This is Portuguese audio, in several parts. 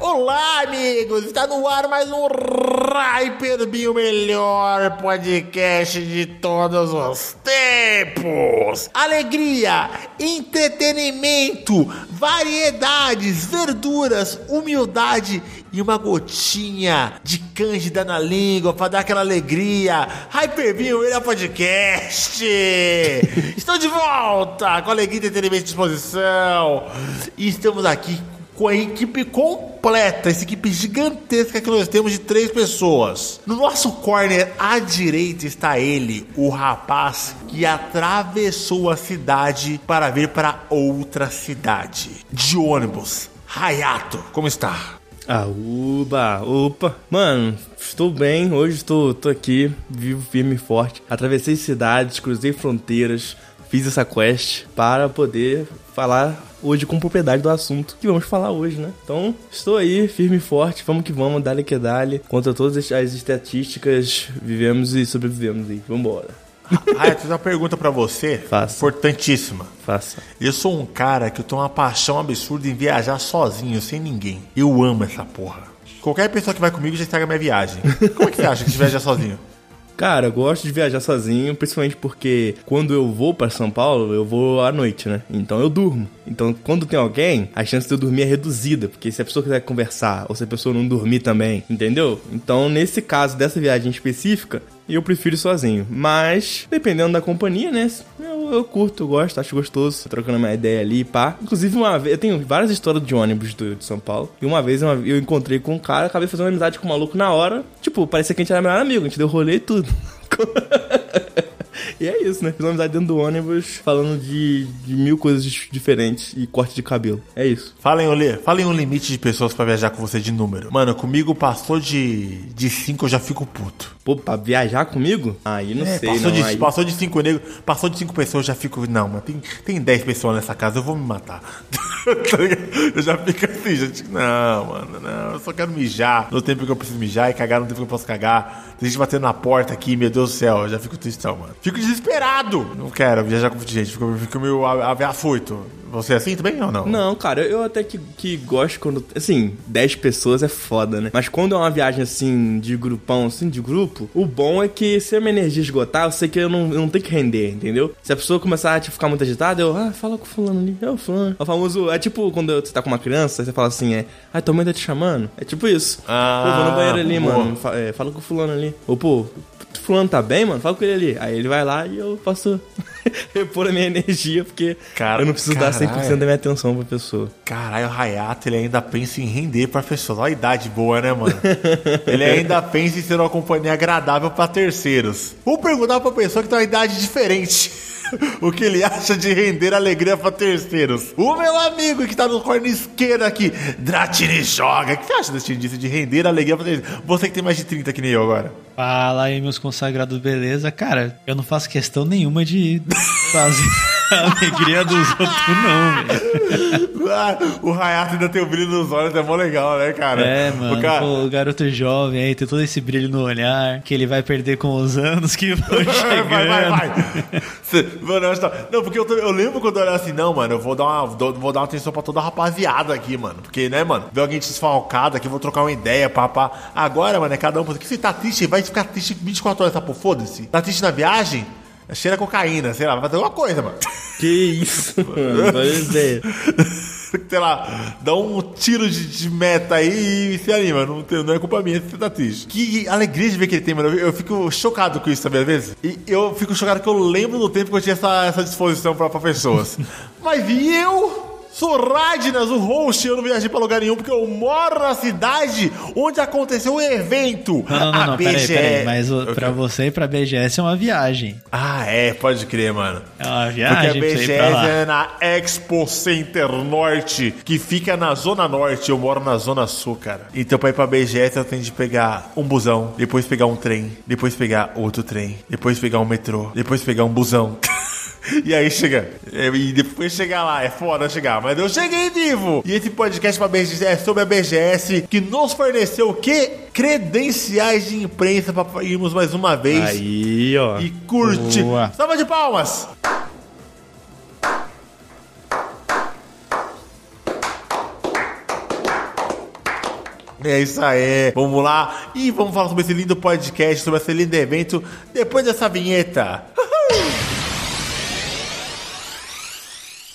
Olá, amigos! Está no ar mais um Hyperbin, o melhor podcast de todos os tempos! Alegria, entretenimento, variedades, verduras, humildade e uma gotinha de cândida na língua para dar aquela alegria. Hyperbin, o melhor podcast! Estou de volta com alegria, entretenimento e disposição. E estamos aqui com a equipe completa, essa equipe gigantesca que nós temos de três pessoas. No nosso corner à direita está ele, o rapaz que atravessou a cidade para vir para outra cidade. De ônibus. Hayato, como está? Ah, uba, opa. Mano, estou bem, hoje estou, estou aqui, vivo, firme e forte. Atravessei cidades, cruzei fronteiras, fiz essa quest para poder falar hoje com propriedade do assunto que vamos falar hoje, né? Então, estou aí, firme e forte, vamos que vamos, dale que dale. Contra todas as estatísticas, vivemos e sobrevivemos aí. Vambora. Ah, eu tenho uma pergunta para você, Faça. importantíssima. Faça. Eu sou um cara que eu tenho uma paixão absurda em viajar sozinho, sem ninguém. Eu amo essa porra. Qualquer pessoa que vai comigo já estraga minha viagem. Como é que você acha que você viaja sozinho? Cara, eu gosto de viajar sozinho, principalmente porque quando eu vou para São Paulo, eu vou à noite, né? Então eu durmo. Então, quando tem alguém, a chance de eu dormir é reduzida, porque se a pessoa quiser conversar ou se a pessoa não dormir também, entendeu? Então, nesse caso dessa viagem específica, eu prefiro ir sozinho. Mas, dependendo da companhia, né? Eu, eu curto, eu gosto, acho gostoso. Trocando uma ideia ali, pá. Inclusive, uma vez, eu tenho várias histórias de ônibus do, de São Paulo. E uma vez eu, eu encontrei com um cara, acabei fazendo uma amizade com um maluco na hora. Tipo, parecia que a gente era melhor amigo, a gente deu rolê e tudo. E é isso, né? Fiz uma amizade dentro do ônibus, falando de, de mil coisas diferentes e corte de cabelo. É isso. Fala em, Olê, fala em um limite de pessoas pra viajar com você de número. Mano, comigo passou de, de cinco, eu já fico puto. Pô, pra viajar comigo? Aí não É, sei, passou, não. de, aí... passou de cinco negros, passou de cinco pessoas, eu já fico. Não, mas tem, tem dez pessoas nessa casa, eu vou me matar. Tá eu já fico assim, gente. Não, mano, não, eu só quero mijar no tempo que eu preciso mijar e cagar no tempo que eu posso cagar. Tem gente batendo na porta aqui, meu Deus do céu, eu já fico tristão, mano. Fico desesperado. Não quero viajar com gente, fico, fico meio afoito. Você é assim também ou não? Não, cara, eu até que, que gosto quando. Assim, 10 pessoas é foda, né? Mas quando é uma viagem assim, de grupão, assim, de grupo, o bom é que se a minha energia esgotar, eu sei que eu não, eu não tenho que render, entendeu? Se a pessoa começar a tipo, ficar muito agitada, eu, ah, fala com o fulano ali, é o fulano. É o famoso. É tipo quando você tá com uma criança, você fala assim, é, ah, tua mãe tá te chamando? É tipo isso. Ah, pô, vou no banheiro ali, boa. mano. Fa- é, fala com o fulano ali. Ou, pô, fulano tá bem, mano? Fala com ele ali. Aí ele vai lá e eu posso repor a minha energia, porque Cara, eu não preciso dar 100% caralho. da minha atenção pra pessoa. Caralho, o Hayato, ele ainda pensa em render pra pessoas. Olha a idade boa, né, mano? ele ainda pensa em ser uma companhia agradável pra terceiros. Vou perguntar pra pessoa que tem uma idade diferente. O que ele acha de render alegria pra terceiros? O meu amigo que tá no corno esquerdo aqui, Dratini Joga. O que você acha desse indício de render alegria pra terceiros? Você que tem mais de 30 que nem eu agora. Fala aí, meus consagrados, beleza? Cara, eu não faço questão nenhuma de fazer a alegria dos outros, não, velho. Ah, o Hayato ainda tem o brilho nos olhos, é mó legal, né, cara? É, mano, O cara... o garoto jovem aí, tem todo esse brilho no olhar, que ele vai perder com os anos que vão chegando. Vai, vai, vai. Mano, eu acho tá- Não, porque eu, tô- eu lembro quando eu era assim, não, mano, eu vou dar uma, vou dar uma atenção pra toda a rapaziada aqui, mano. Porque, né, mano, ver alguém desfalcado aqui, eu vou trocar uma ideia, papá. Agora, mano, é cada um. Porque se tá triste, vai ficar triste 24 horas, tá por foda-se. Tá triste na viagem? Cheira cocaína, sei lá, vai fazer alguma coisa, mano. Que isso, mano. Ideia. sei lá, dá um tiro de, de meta aí e se anima. Não, não é culpa minha se você tá triste. Que alegria de ver que ele tem, mano. Eu, eu fico chocado com isso, sabe, às vezes? E eu fico chocado que eu lembro do tempo que eu tinha essa, essa disposição pra, pra pessoas. Mas e eu? Sou Radnas, o host, eu não viajei pra lugar nenhum porque eu moro na cidade onde aconteceu o evento. Não, não, não, A não, peraí, BGS. peraí. Mas o, pra você e pra BGS é uma viagem. Ah, é, pode crer, mano. É uma Porque viagem a pra você BGS é na Expo Center Norte, que fica na Zona Norte. Eu moro na Zona Sul, cara. Então, pra ir pra BGS, eu tenho de pegar um busão, depois pegar um trem, depois pegar outro trem, depois pegar um metrô, depois pegar um busão. E aí chega. É, e depois chegar lá, é foda chegar, mas eu cheguei vivo! E esse podcast pra BGS, é sobre a BGS, que nos forneceu o quê? Credenciais de imprensa pra irmos mais uma vez. Aí, ó. E curte. Boa. Salva de palmas! É isso aí, vamos lá e vamos falar sobre esse lindo podcast, sobre esse lindo evento, depois dessa vinheta. Uhul!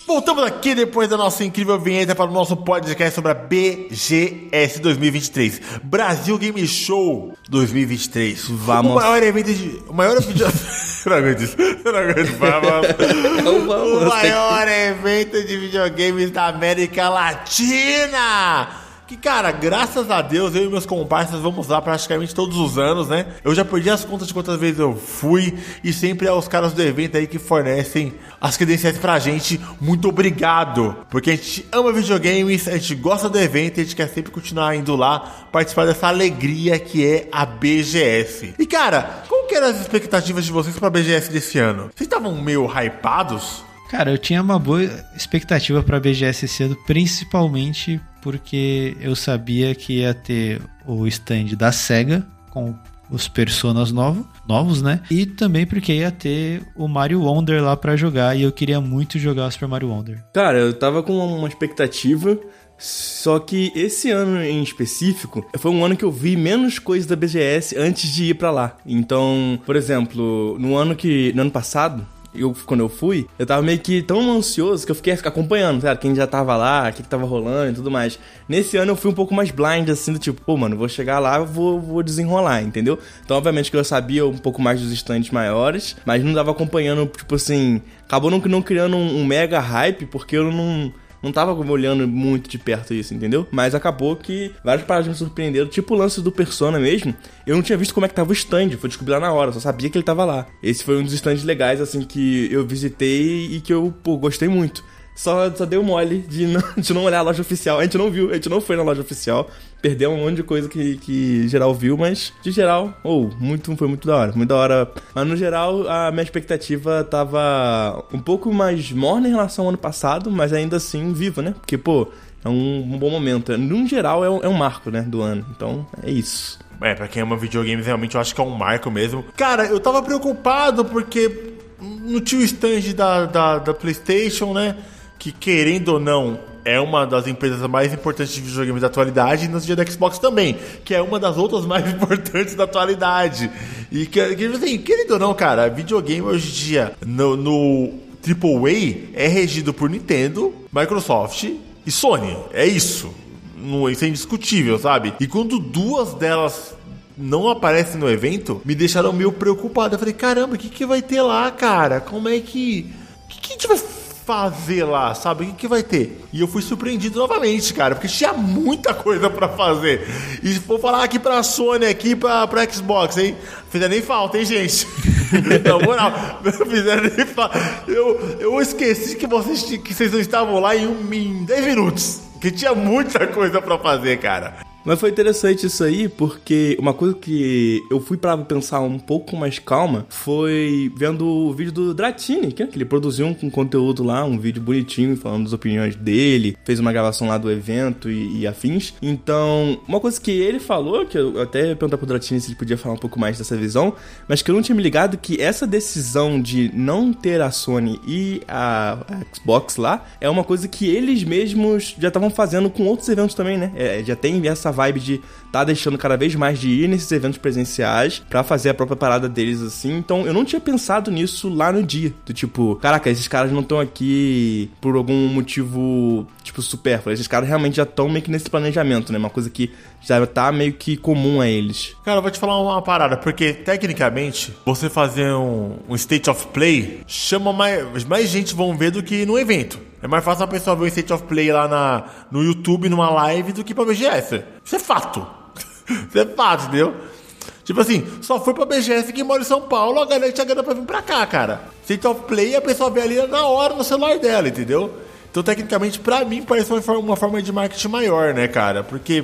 Voltamos aqui depois da nossa incrível vinheta para o nosso podcast sobre a BGS 2023. Brasil Game Show 2023. Vamos. O maior evento de. O maior vídeo. não aguento isso. Não aguento. Vamos. Vamos. O maior evento de videogames da América Latina. Que, cara, graças a Deus, eu e meus comparsas vamos lá praticamente todos os anos, né? Eu já perdi as contas de quantas vezes eu fui e sempre é os caras do evento aí que fornecem as credenciais pra gente. Muito obrigado! Porque a gente ama videogames, a gente gosta do evento e a gente quer sempre continuar indo lá participar dessa alegria que é a BGS. E, cara, como que eram as expectativas de vocês pra BGS desse ano? Vocês estavam meio hypados? Cara, eu tinha uma boa expectativa pra BGS esse ano, principalmente porque eu sabia que ia ter o stand da SEGA com os personas novos, novos, né? E também porque ia ter o Mario Wonder lá pra jogar e eu queria muito jogar o Super Mario Wonder. Cara, eu tava com uma expectativa, só que esse ano em específico foi um ano que eu vi menos coisas da BGS antes de ir pra lá. Então, por exemplo, no ano que no ano passado, eu, quando eu fui, eu tava meio que tão ansioso que eu fiquei acompanhando, sabe? Quem já tava lá, o que, que tava rolando e tudo mais. Nesse ano eu fui um pouco mais blind, assim, do tipo, pô, mano, vou chegar lá, vou, vou desenrolar, entendeu? Então, obviamente que eu sabia um pouco mais dos estandes maiores, mas não tava acompanhando, tipo assim. Acabou não, não criando um, um mega hype, porque eu não não tava olhando muito de perto isso, entendeu? Mas acabou que várias paradas me surpreenderam, tipo o lance do Persona mesmo. Eu não tinha visto como é que tava o stand, foi descobrir lá na hora, só sabia que ele tava lá. Esse foi um dos stands legais, assim, que eu visitei e que eu, pô, gostei muito. Só, só deu mole de não, de não olhar a loja oficial. A gente não viu, a gente não foi na loja oficial. Perdeu um monte de coisa que, que geral viu, mas de geral, ou oh, muito, foi muito da hora, muito da hora. Mas no geral, a minha expectativa tava um pouco mais morna em relação ao ano passado, mas ainda assim viva, né? Porque, pô, é um, um bom momento. No geral, é um, é um marco, né, do ano. Então, é isso. É, pra quem ama videogames, realmente eu acho que é um marco mesmo. Cara, eu tava preocupado porque não tinha o stand da, da, da PlayStation, né? que querendo ou não é uma das empresas mais importantes de videogames da atualidade, e no dia da Xbox também, que é uma das outras mais importantes da atualidade. E que, que assim, querendo ou não, cara, videogame hoje em dia no, no AAA é regido por Nintendo, Microsoft e Sony. É isso. Não, isso é indiscutível, sabe? E quando duas delas não aparecem no evento, me deixaram meio preocupado. Eu falei, caramba, o que, que vai ter lá, cara? Como é que. O que, que a gente vai fazer lá, sabe? O que, que vai ter? E eu fui surpreendido novamente, cara, porque tinha muita coisa para fazer. E for falar aqui pra Sony, aqui pra, pra Xbox, hein? Fizeram nem falta, hein, gente? Na moral, fizeram nem falta. Eu, eu esqueci que vocês, que vocês não estavam lá em, um, em 10 minutos. Que tinha muita coisa para fazer, cara. Mas foi interessante isso aí, porque uma coisa que eu fui para pensar um pouco mais calma foi vendo o vídeo do Dratini, que, ele produziu um, conteúdo lá, um vídeo bonitinho falando das opiniões dele, fez uma gravação lá do evento e, e afins. Então, uma coisa que ele falou, que eu até ia perguntar pro Dratini se ele podia falar um pouco mais dessa visão, mas que eu não tinha me ligado que essa decisão de não ter a Sony e a, a Xbox lá é uma coisa que eles mesmos já estavam fazendo com outros eventos também, né? É, já tem essa vibe de tá deixando cada vez mais de ir nesses eventos presenciais para fazer a própria parada deles assim. Então eu não tinha pensado nisso lá no dia. Do tipo, caraca, esses caras não estão aqui por algum motivo, tipo, supérfluo. Esses caras realmente já estão meio que nesse planejamento, né? Uma coisa que já tá meio que comum a eles. Cara, eu vou te falar uma parada, porque tecnicamente, você fazer um, um state of play chama mais, mais gente vão ver do que no evento. É mais fácil a pessoa ver o State of Play lá na, no YouTube, numa live, do que pra BGS. Isso é fato. Isso é fato, entendeu? Tipo assim, só foi pra BGS que mora em São Paulo, a galera tinha grana pra vir pra cá, cara. State of Play a pessoa vê ali na hora no celular dela, entendeu? Então, tecnicamente, pra mim, parece uma forma, uma forma de marketing maior, né, cara? Porque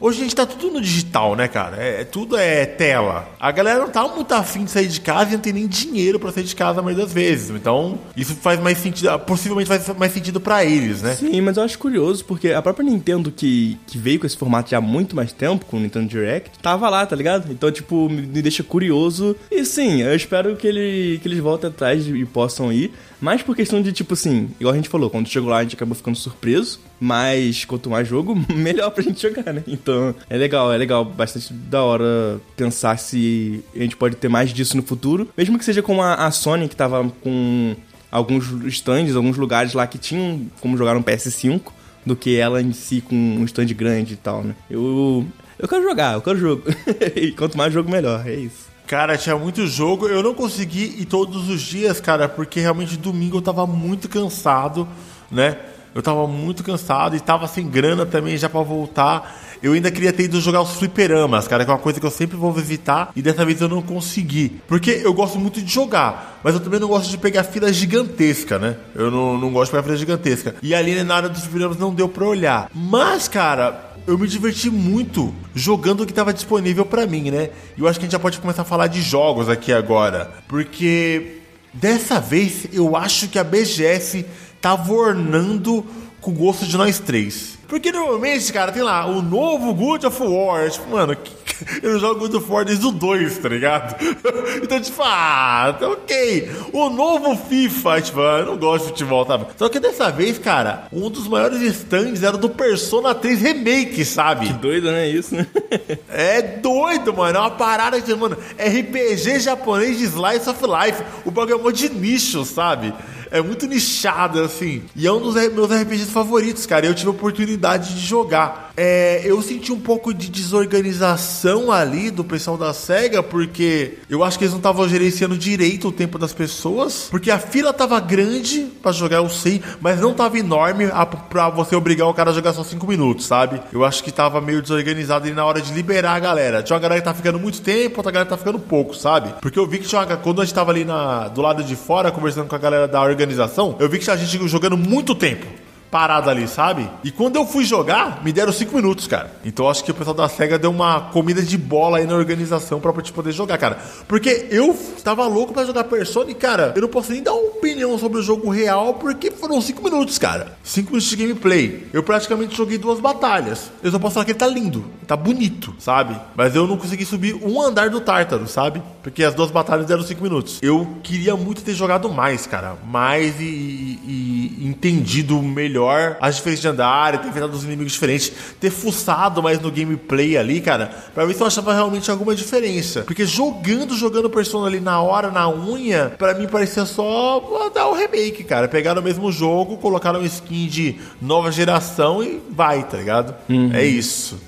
Hoje a gente tá tudo no digital, né, cara? É, tudo é tela. A galera não tá muito afim de sair de casa e não tem nem dinheiro para sair de casa a maioria das vezes. Então, isso faz mais sentido, possivelmente faz mais sentido para eles, né? Sim, mas eu acho curioso porque a própria Nintendo que, que veio com esse formato já há muito mais tempo, com o Nintendo Direct, tava lá, tá ligado? Então, tipo, me deixa curioso. E sim, eu espero que, ele, que eles voltem atrás e possam ir. Mas por questão de, tipo assim, igual a gente falou, quando chegou lá a gente acabou ficando surpreso Mas quanto mais jogo, melhor pra gente jogar, né? Então é legal, é legal, bastante da hora pensar se a gente pode ter mais disso no futuro. Mesmo que seja como a, a Sony, que tava com alguns stands, alguns lugares lá que tinham como jogar no PS5, do que ela em si com um stand grande e tal, né? Eu, eu quero jogar, eu quero jogo. e quanto mais jogo, melhor, é isso. Cara, tinha muito jogo. Eu não consegui ir todos os dias, cara, porque realmente domingo eu tava muito cansado, né? Eu tava muito cansado e tava sem grana também já para voltar. Eu ainda queria ter ido jogar os fliperamas, cara, que é uma coisa que eu sempre vou visitar e dessa vez eu não consegui. Porque eu gosto muito de jogar, mas eu também não gosto de pegar fila gigantesca, né? Eu não, não gosto de pegar fila gigantesca. E ali na área dos fliperamas não deu pra olhar. Mas, cara, eu me diverti muito jogando o que estava disponível para mim, né? E eu acho que a gente já pode começar a falar de jogos aqui agora, porque dessa vez eu acho que a BGS tava ornando com o gosto de nós três. Porque normalmente, cara, tem lá o novo God of War. Tipo, mano, eu não jogo God of War desde o 2, tá ligado? Então, tipo, ah, tá ok. O novo FIFA, tipo, eu não gosto de futebol, tá? Só que dessa vez, cara, um dos maiores stands era do Persona 3 Remake, sabe? Que doido, né? Isso, né? é doido, mano. É uma parada que, mano, RPG japonês de Slice of Life. O bagulho é de nicho, sabe? É muito nichado, assim. E é um dos meus RPGs favoritos, cara. Eu tive a oportunidade de jogar. É, eu senti um pouco de desorganização ali do pessoal da SEGA, porque eu acho que eles não estavam gerenciando direito o tempo das pessoas. Porque a fila tava grande para jogar, eu sei, mas não tava enorme pra você obrigar o cara a jogar só 5 minutos, sabe? Eu acho que tava meio desorganizado ali na hora de liberar a galera. Tinha uma galera que tá ficando muito tempo, outra galera que tá ficando pouco, sabe? Porque eu vi que tinha uma, quando a gente tava ali na, do lado de fora conversando com a galera da organização, eu vi que tinha gente jogando muito tempo parado ali, sabe? E quando eu fui jogar, me deram 5 minutos, cara. Então acho que o pessoal da SEGA deu uma comida de bola aí na organização pra gente poder jogar, cara. Porque eu tava louco pra jogar Persona e, cara, eu não posso nem dar uma opinião sobre o jogo real porque foram 5 minutos, cara. 5 minutos de gameplay. Eu praticamente joguei duas batalhas. Eu só posso falar que ele tá lindo, tá bonito, sabe? Mas eu não consegui subir um andar do Tártaro, sabe? Porque as duas batalhas deram 5 minutos. Eu queria muito ter jogado mais, cara. Mais e, e, e entendido melhor melhor as diferenças de andar, ter enfrentado os inimigos diferentes, ter fuçado mais no gameplay ali, cara, pra ver se eu achava realmente alguma diferença. Porque jogando, jogando Persona ali na hora, na unha, pra mim parecia só dar o remake, cara. Pegaram o mesmo jogo, colocaram skin de nova geração e vai, tá ligado? Uhum. É isso.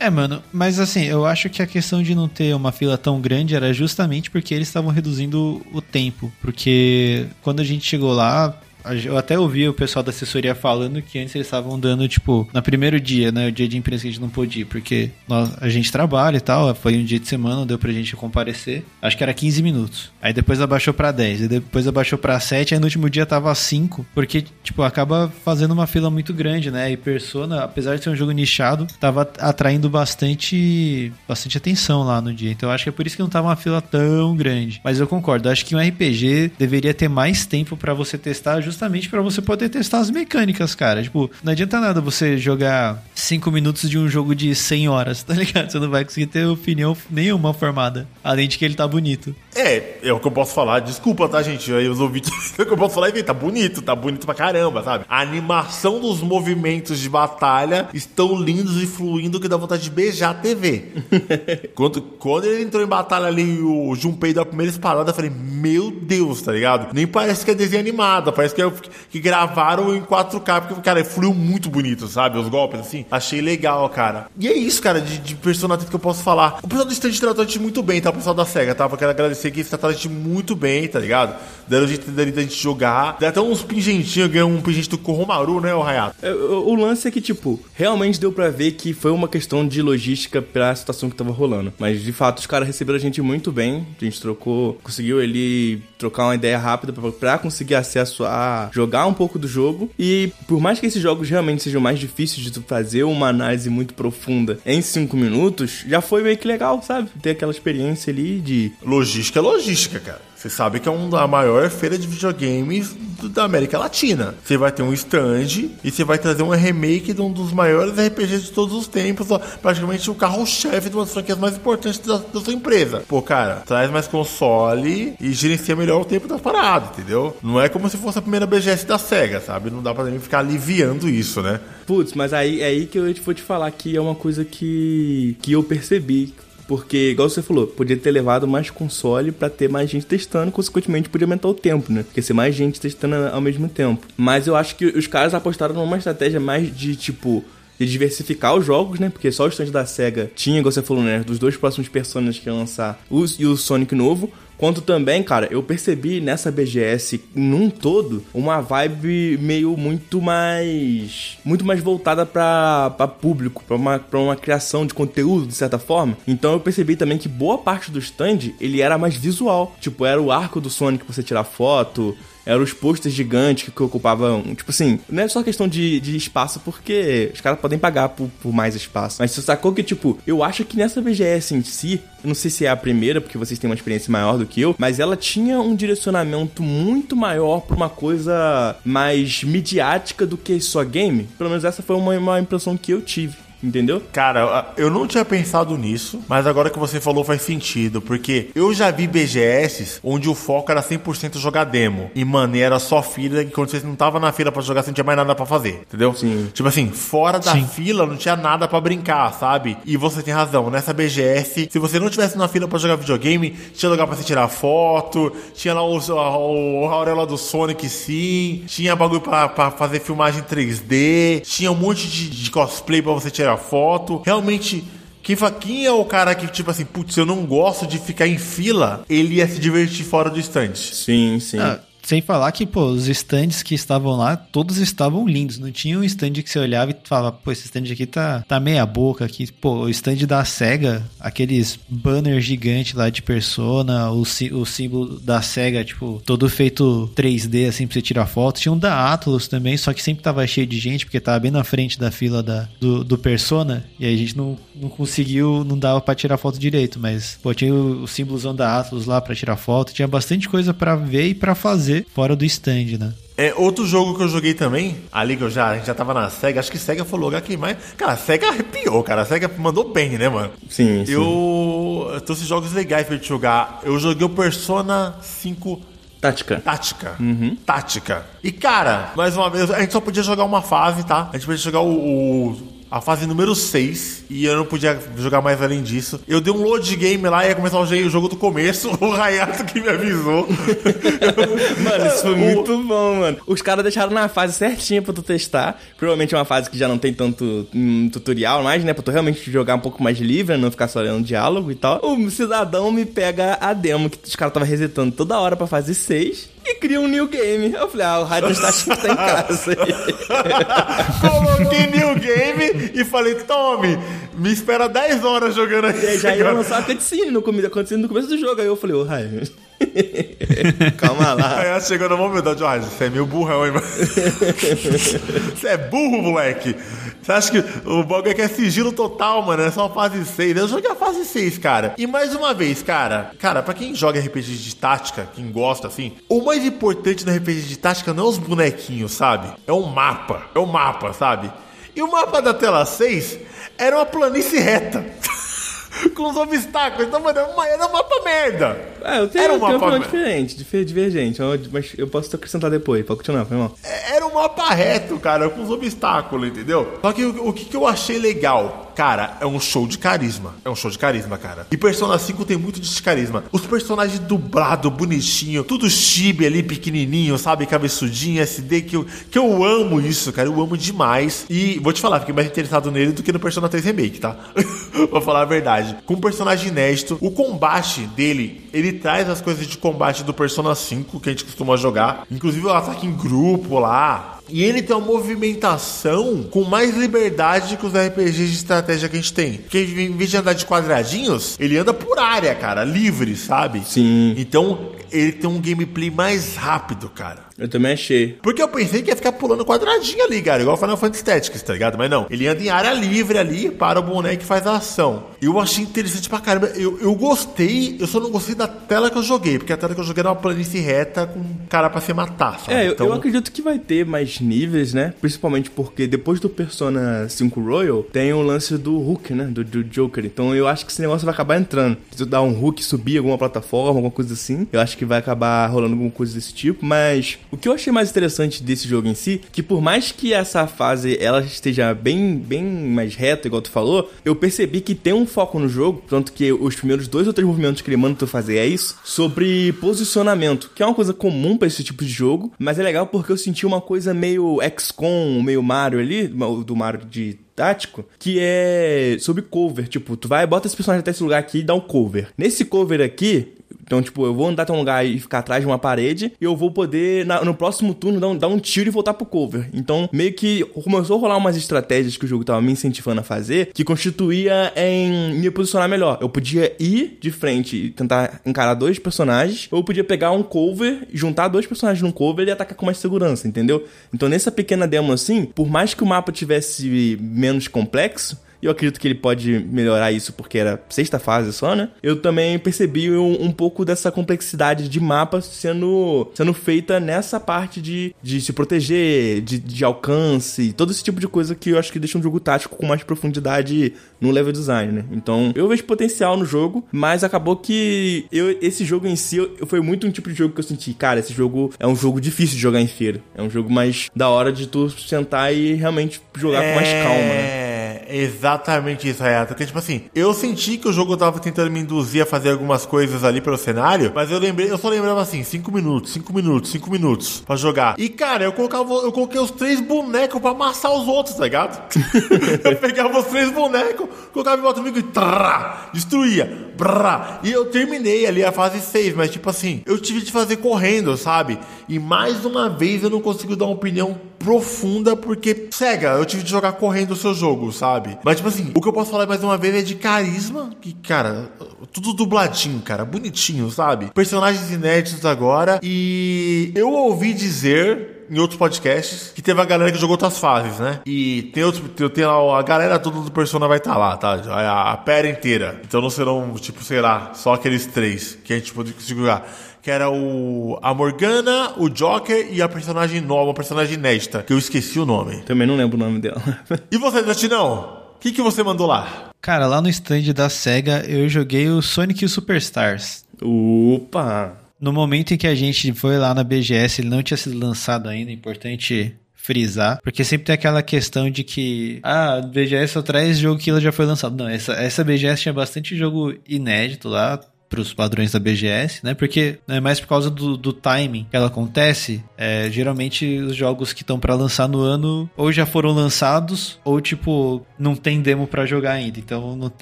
É, mano, mas assim, eu acho que a questão de não ter uma fila tão grande era justamente porque eles estavam reduzindo o tempo. Porque quando a gente chegou lá, eu até ouvi o pessoal da assessoria falando que antes eles estavam dando, tipo, no primeiro dia, né? O dia de imprensa que a gente não pôde ir, porque nós, a gente trabalha e tal, foi um dia de semana, deu pra gente comparecer. Acho que era 15 minutos. Aí depois abaixou pra 10, e depois abaixou pra 7, aí no último dia tava 5, porque, tipo, acaba fazendo uma fila muito grande, né? E Persona, apesar de ser um jogo nichado, tava atraindo bastante, bastante atenção lá no dia. Então acho que é por isso que não tava uma fila tão grande. Mas eu concordo, acho que um RPG deveria ter mais tempo para você testar justamente justamente para você poder testar as mecânicas, cara. Tipo, não adianta nada você jogar 5 minutos de um jogo de 100 horas, tá ligado? Você não vai conseguir ter opinião nenhuma formada, além de que ele tá bonito. É, é o que eu posso falar. Desculpa, tá, gente? Aí os ouvintes. é o que eu posso falar é que tá bonito, tá bonito pra caramba, sabe? A animação dos movimentos de batalha estão lindos e fluindo que dá vontade de beijar a TV. quando, quando ele entrou em batalha ali, o Junpei da primeira espadada, eu falei, meu Deus, tá ligado? Nem parece que é desenho animado, parece que, é, que gravaram em 4K, porque, cara, fluiu muito bonito, sabe? Os golpes, assim. Achei legal, cara. E é isso, cara, de, de personagem que eu posso falar. O pessoal do stand tratou a gente muito bem, tá? O pessoal da SEGA, tá? Eu quero agradecer que eles trataram a gente muito bem, tá ligado? Deram a gente da gente jogar. Deu até uns pingentinhos, ganhou um pingente do Koromaru, né, o Hayato? É, o, o, lance é que, tipo, realmente deu pra ver que foi uma questão de logística pra situação que tava rolando. Mas, de fato, os caras receberam a gente muito bem. A gente trocou, conseguiu ele trocar uma ideia rápida pra, pra conseguir acesso a jogar um pouco do jogo. E, por mais que esses jogos realmente sejam mais difíceis de tu fazer uma análise muito profunda em 5 minutos, já foi meio que legal, sabe? Ter aquela experiência ali de. Logística é logística, cara. Você sabe que é uma da maior feira de videogames da América Latina. Você vai ter um stand e você vai trazer um remake de um dos maiores RPGs de todos os tempos, praticamente o carro-chefe de uma das franquias mais importantes da, da sua empresa. Pô, cara, traz mais console e gerencia melhor o tempo das paradas, entendeu? Não é como se fosse a primeira BGS da SEGA, sabe? Não dá pra nem ficar aliviando isso, né? Putz, mas aí é aí que eu vou te falar que é uma coisa que, que eu percebi. Porque, igual você falou, podia ter levado mais console para ter mais gente testando, consequentemente podia aumentar o tempo, né? Porque ser mais gente testando ao mesmo tempo. Mas eu acho que os caras apostaram numa estratégia mais de tipo de diversificar os jogos, né? Porque só o stand da SEGA tinha, igual você falou, né? Dos dois próximos personagens que iam lançar os, e o Sonic novo. Quanto também, cara, eu percebi nessa BGS num todo uma vibe meio muito mais. muito mais voltada pra, pra público, pra uma, pra uma criação de conteúdo, de certa forma. Então eu percebi também que boa parte do stand ele era mais visual. Tipo, era o arco do Sonic pra você tirar foto eram os posters gigantes que ocupavam. Tipo assim, não é só questão de, de espaço, porque os caras podem pagar por, por mais espaço. Mas você sacou que, tipo, eu acho que nessa BGS em si, não sei se é a primeira, porque vocês têm uma experiência maior do que eu, mas ela tinha um direcionamento muito maior pra uma coisa mais midiática do que só game. Pelo menos essa foi uma, uma impressão que eu tive. Entendeu? Cara, eu não tinha pensado nisso, mas agora que você falou faz sentido, porque eu já vi BGS onde o foco era 100% jogar demo. E, mano, era só fila, e quando você não tava na fila para jogar, você não tinha mais nada para fazer, entendeu? Sim. Tipo assim, fora da Sim. fila não tinha nada para brincar, sabe? E você tem razão, nessa BGS, se você não tivesse na fila para jogar videogame, tinha lugar para você tirar foto, tinha lá o, o, o Aurela do Sonic sim, tinha bagulho para fazer filmagem 3D, tinha um monte de, de cosplay para você tirar tirar foto. Realmente, quem, quem é o cara que, tipo assim, putz, eu não gosto de ficar em fila, ele ia se divertir fora do estante. Sim, sim. Ah, sem falar que, pô, os stands que estavam lá, todos estavam lindos. Não tinha um stand que você olhava e falava, pô, esse stand aqui tá, tá meia boca aqui. Pô, o stand da SEGA, aqueles banners gigantes lá de Persona, o, o símbolo da SEGA, tipo, todo feito 3D, assim, pra você tirar foto. Tinha um da Atlus também, só que sempre tava cheio de gente, porque tava bem na frente da fila da, do, do Persona. E aí a gente não, não conseguiu, não dava para tirar foto direito. Mas, pô, tinha o, o símbolozão da Atlus lá para tirar foto. Tinha bastante coisa para ver e para fazer fora do stand, né? É, outro jogo que eu joguei também, ali que eu já, a gente já tava na SEGA, acho que SEGA foi o lugar que mais. Cara, a SEGA arrepiou, cara. A SEGA mandou bem, né, mano? Sim, sim. Eu. eu trouxe jogos legais pra gente jogar. Eu joguei o Persona 5 Tática. Tática. Uhum. Tática. E, cara, mais uma vez, a gente só podia jogar uma fase, tá? A gente podia jogar o, o a fase número 6 e eu não podia jogar mais além disso. Eu dei um load de game lá e ia começar o jogo do começo. O Rayato que me avisou. mano, isso foi muito bom, mano. Os caras deixaram na fase certinha pra tu testar. Provavelmente é uma fase que já não tem tanto um, tutorial mais, né? Pra tu realmente jogar um pouco mais livre, não ficar só lendo diálogo e tal. O cidadão me pega a demo que os caras estavam resetando toda hora pra fase 6 e cria um new game. Eu falei, ah, o Rádio está tá em casa. Coloquei new game e falei, tome, me espera 10 horas jogando aqui. E aí já ia lançar a cutscene no, cutscene no começo do jogo. Aí eu falei, ô, oh. Calma lá. Aí ela chegou na momento, Jorge, você é meio burrão, hein, mano? Você é burro, moleque. Você acha que o bagulho aqui é sigilo total, mano? É só a fase 6. Eu joguei a fase 6, cara. E mais uma vez, cara, cara, pra quem joga RPG de tática, quem gosta assim, o mais importante no RPG de tática não é os bonequinhos, sabe? É o mapa. É o mapa, sabe? E o mapa da tela 6 era uma planície reta. com os obstáculos. Então, mano, era, uma, era um mapa merda. É, eu tenho, era um mapa um diferente, divergente, mas eu posso acrescentar depois, pode continuar, foi mal. É, era um mapa reto, cara, com os obstáculos, entendeu? Só que o, o que, que eu achei legal? Cara, é um show de carisma. É um show de carisma, cara. E Persona 5 tem muito de carisma. Os personagens dublados, bonitinho, tudo chibi ali, pequenininho, sabe? Cabeçudinho, SD, que eu, que eu amo isso, cara. Eu amo demais. E vou te falar, fiquei mais interessado nele do que no Persona 3 Remake, tá? vou falar a verdade. Com um personagem inédito, o combate dele, ele traz as coisas de combate do Persona 5 que a gente costuma jogar. Inclusive o ataque em grupo lá, e ele tem uma movimentação com mais liberdade que os RPGs de estratégia que a gente tem. Porque em vez de andar de quadradinhos, ele anda por área, cara, livre, sabe? Sim. Então, ele tem um gameplay mais rápido, cara. Eu também achei. Porque eu pensei que ia ficar pulando quadradinho ali, cara, igual Final Fantasy Tactics, tá ligado? Mas não, ele anda em área livre ali para o boneco que faz a ação. Eu achei interessante pra caramba. Eu, eu gostei, eu só não gostei da tela que eu joguei, porque a tela que eu joguei era uma planície reta com um cara pra se matar, sabe? É, eu, Então, eu acredito que vai ter mais níveis, né? Principalmente porque depois do Persona 5 Royal, tem o lance do hook, né? Do, do Joker. Então eu acho que esse negócio vai acabar entrando. Se dar um hook, subir alguma plataforma, alguma coisa assim, eu acho que vai acabar rolando alguma coisa desse tipo. Mas o que eu achei mais interessante desse jogo em si, que por mais que essa fase ela esteja bem, bem mais reta, igual tu falou, eu percebi que tem um foco no jogo, tanto que os primeiros dois ou três movimentos que ele manda tu fazer é isso, sobre posicionamento, que é uma coisa comum pra esse tipo de jogo, mas é legal porque eu senti uma coisa meio XCOM, meio Mario ali, do Mario de tático, que é sobre cover. Tipo, tu vai, bota esse personagem até esse lugar aqui e dá um cover. Nesse cover aqui, então, tipo, eu vou andar até um lugar e ficar atrás de uma parede, e eu vou poder, na- no próximo turno, dar um, dar um tiro e voltar pro cover. Então, meio que começou a rolar umas estratégias que o jogo tava me incentivando a fazer, que constituía em me posicionar melhor. Eu podia ir de frente e tentar encarar dois personagens, ou eu podia pegar um cover, juntar dois personagens num cover e atacar com mais segurança, entendeu? Então, nessa pequena demo assim, por mais que o mapa tivesse menos complexo, e eu acredito que ele pode melhorar isso porque era sexta fase só, né? Eu também percebi um, um pouco dessa complexidade de mapa sendo, sendo feita nessa parte de, de se proteger, de, de alcance, todo esse tipo de coisa que eu acho que deixa um jogo tático com mais profundidade no level design, né? Então, eu vejo potencial no jogo, mas acabou que eu, esse jogo em si eu, foi muito um tipo de jogo que eu senti, cara, esse jogo é um jogo difícil de jogar em feira. É um jogo mais da hora de tu sentar e realmente jogar com mais calma, né? Exatamente isso, Hayato. Porque, tipo assim, eu senti que o jogo tava tentando me induzir a fazer algumas coisas ali pelo cenário, mas eu lembrei, eu só lembrava assim, 5 minutos, 5 minutos, 5 minutos pra jogar. E, cara, eu colocava, eu coloquei os três bonecos pra amassar os outros, tá ligado? eu pegava os três bonecos, colocava em volta comigo e trá, destruía. Brá. E eu terminei ali a fase 6, mas tipo assim, eu tive de fazer correndo, sabe? E mais uma vez eu não consigo dar uma opinião profunda porque cega, eu tive de jogar correndo o seu jogo, sabe? Mas tipo assim, o que eu posso falar mais uma vez é de carisma, que cara, tudo dubladinho, cara, bonitinho, sabe? Personagens inéditos agora e eu ouvi dizer em outros podcasts que teve a galera que jogou outras fases, né? E tem outros, tem, tem lá, a galera toda do Persona vai estar lá, tá? A, a pera inteira. Então não serão, tipo, sei lá, só aqueles três que a gente pode conseguir jogar. Que era o a Morgana, o Joker e a personagem nova, a personagem inédita, que eu esqueci o nome. Também não lembro o nome dela. E você, Datinão? O que, que você mandou lá? Cara, lá no stand da SEGA eu joguei o Sonic e o Superstars. Opa! No momento em que a gente foi lá na BGS, ele não tinha sido lançado ainda, é importante frisar, porque sempre tem aquela questão de que ah, a BGS só traz jogo que ela já foi lançado. Não, essa, essa BGS tinha bastante jogo inédito lá para os padrões da BGS, né? Porque é mais por causa do, do timing que ela acontece. É, geralmente os jogos que estão para lançar no ano ou já foram lançados ou tipo não tem demo para jogar ainda, então não-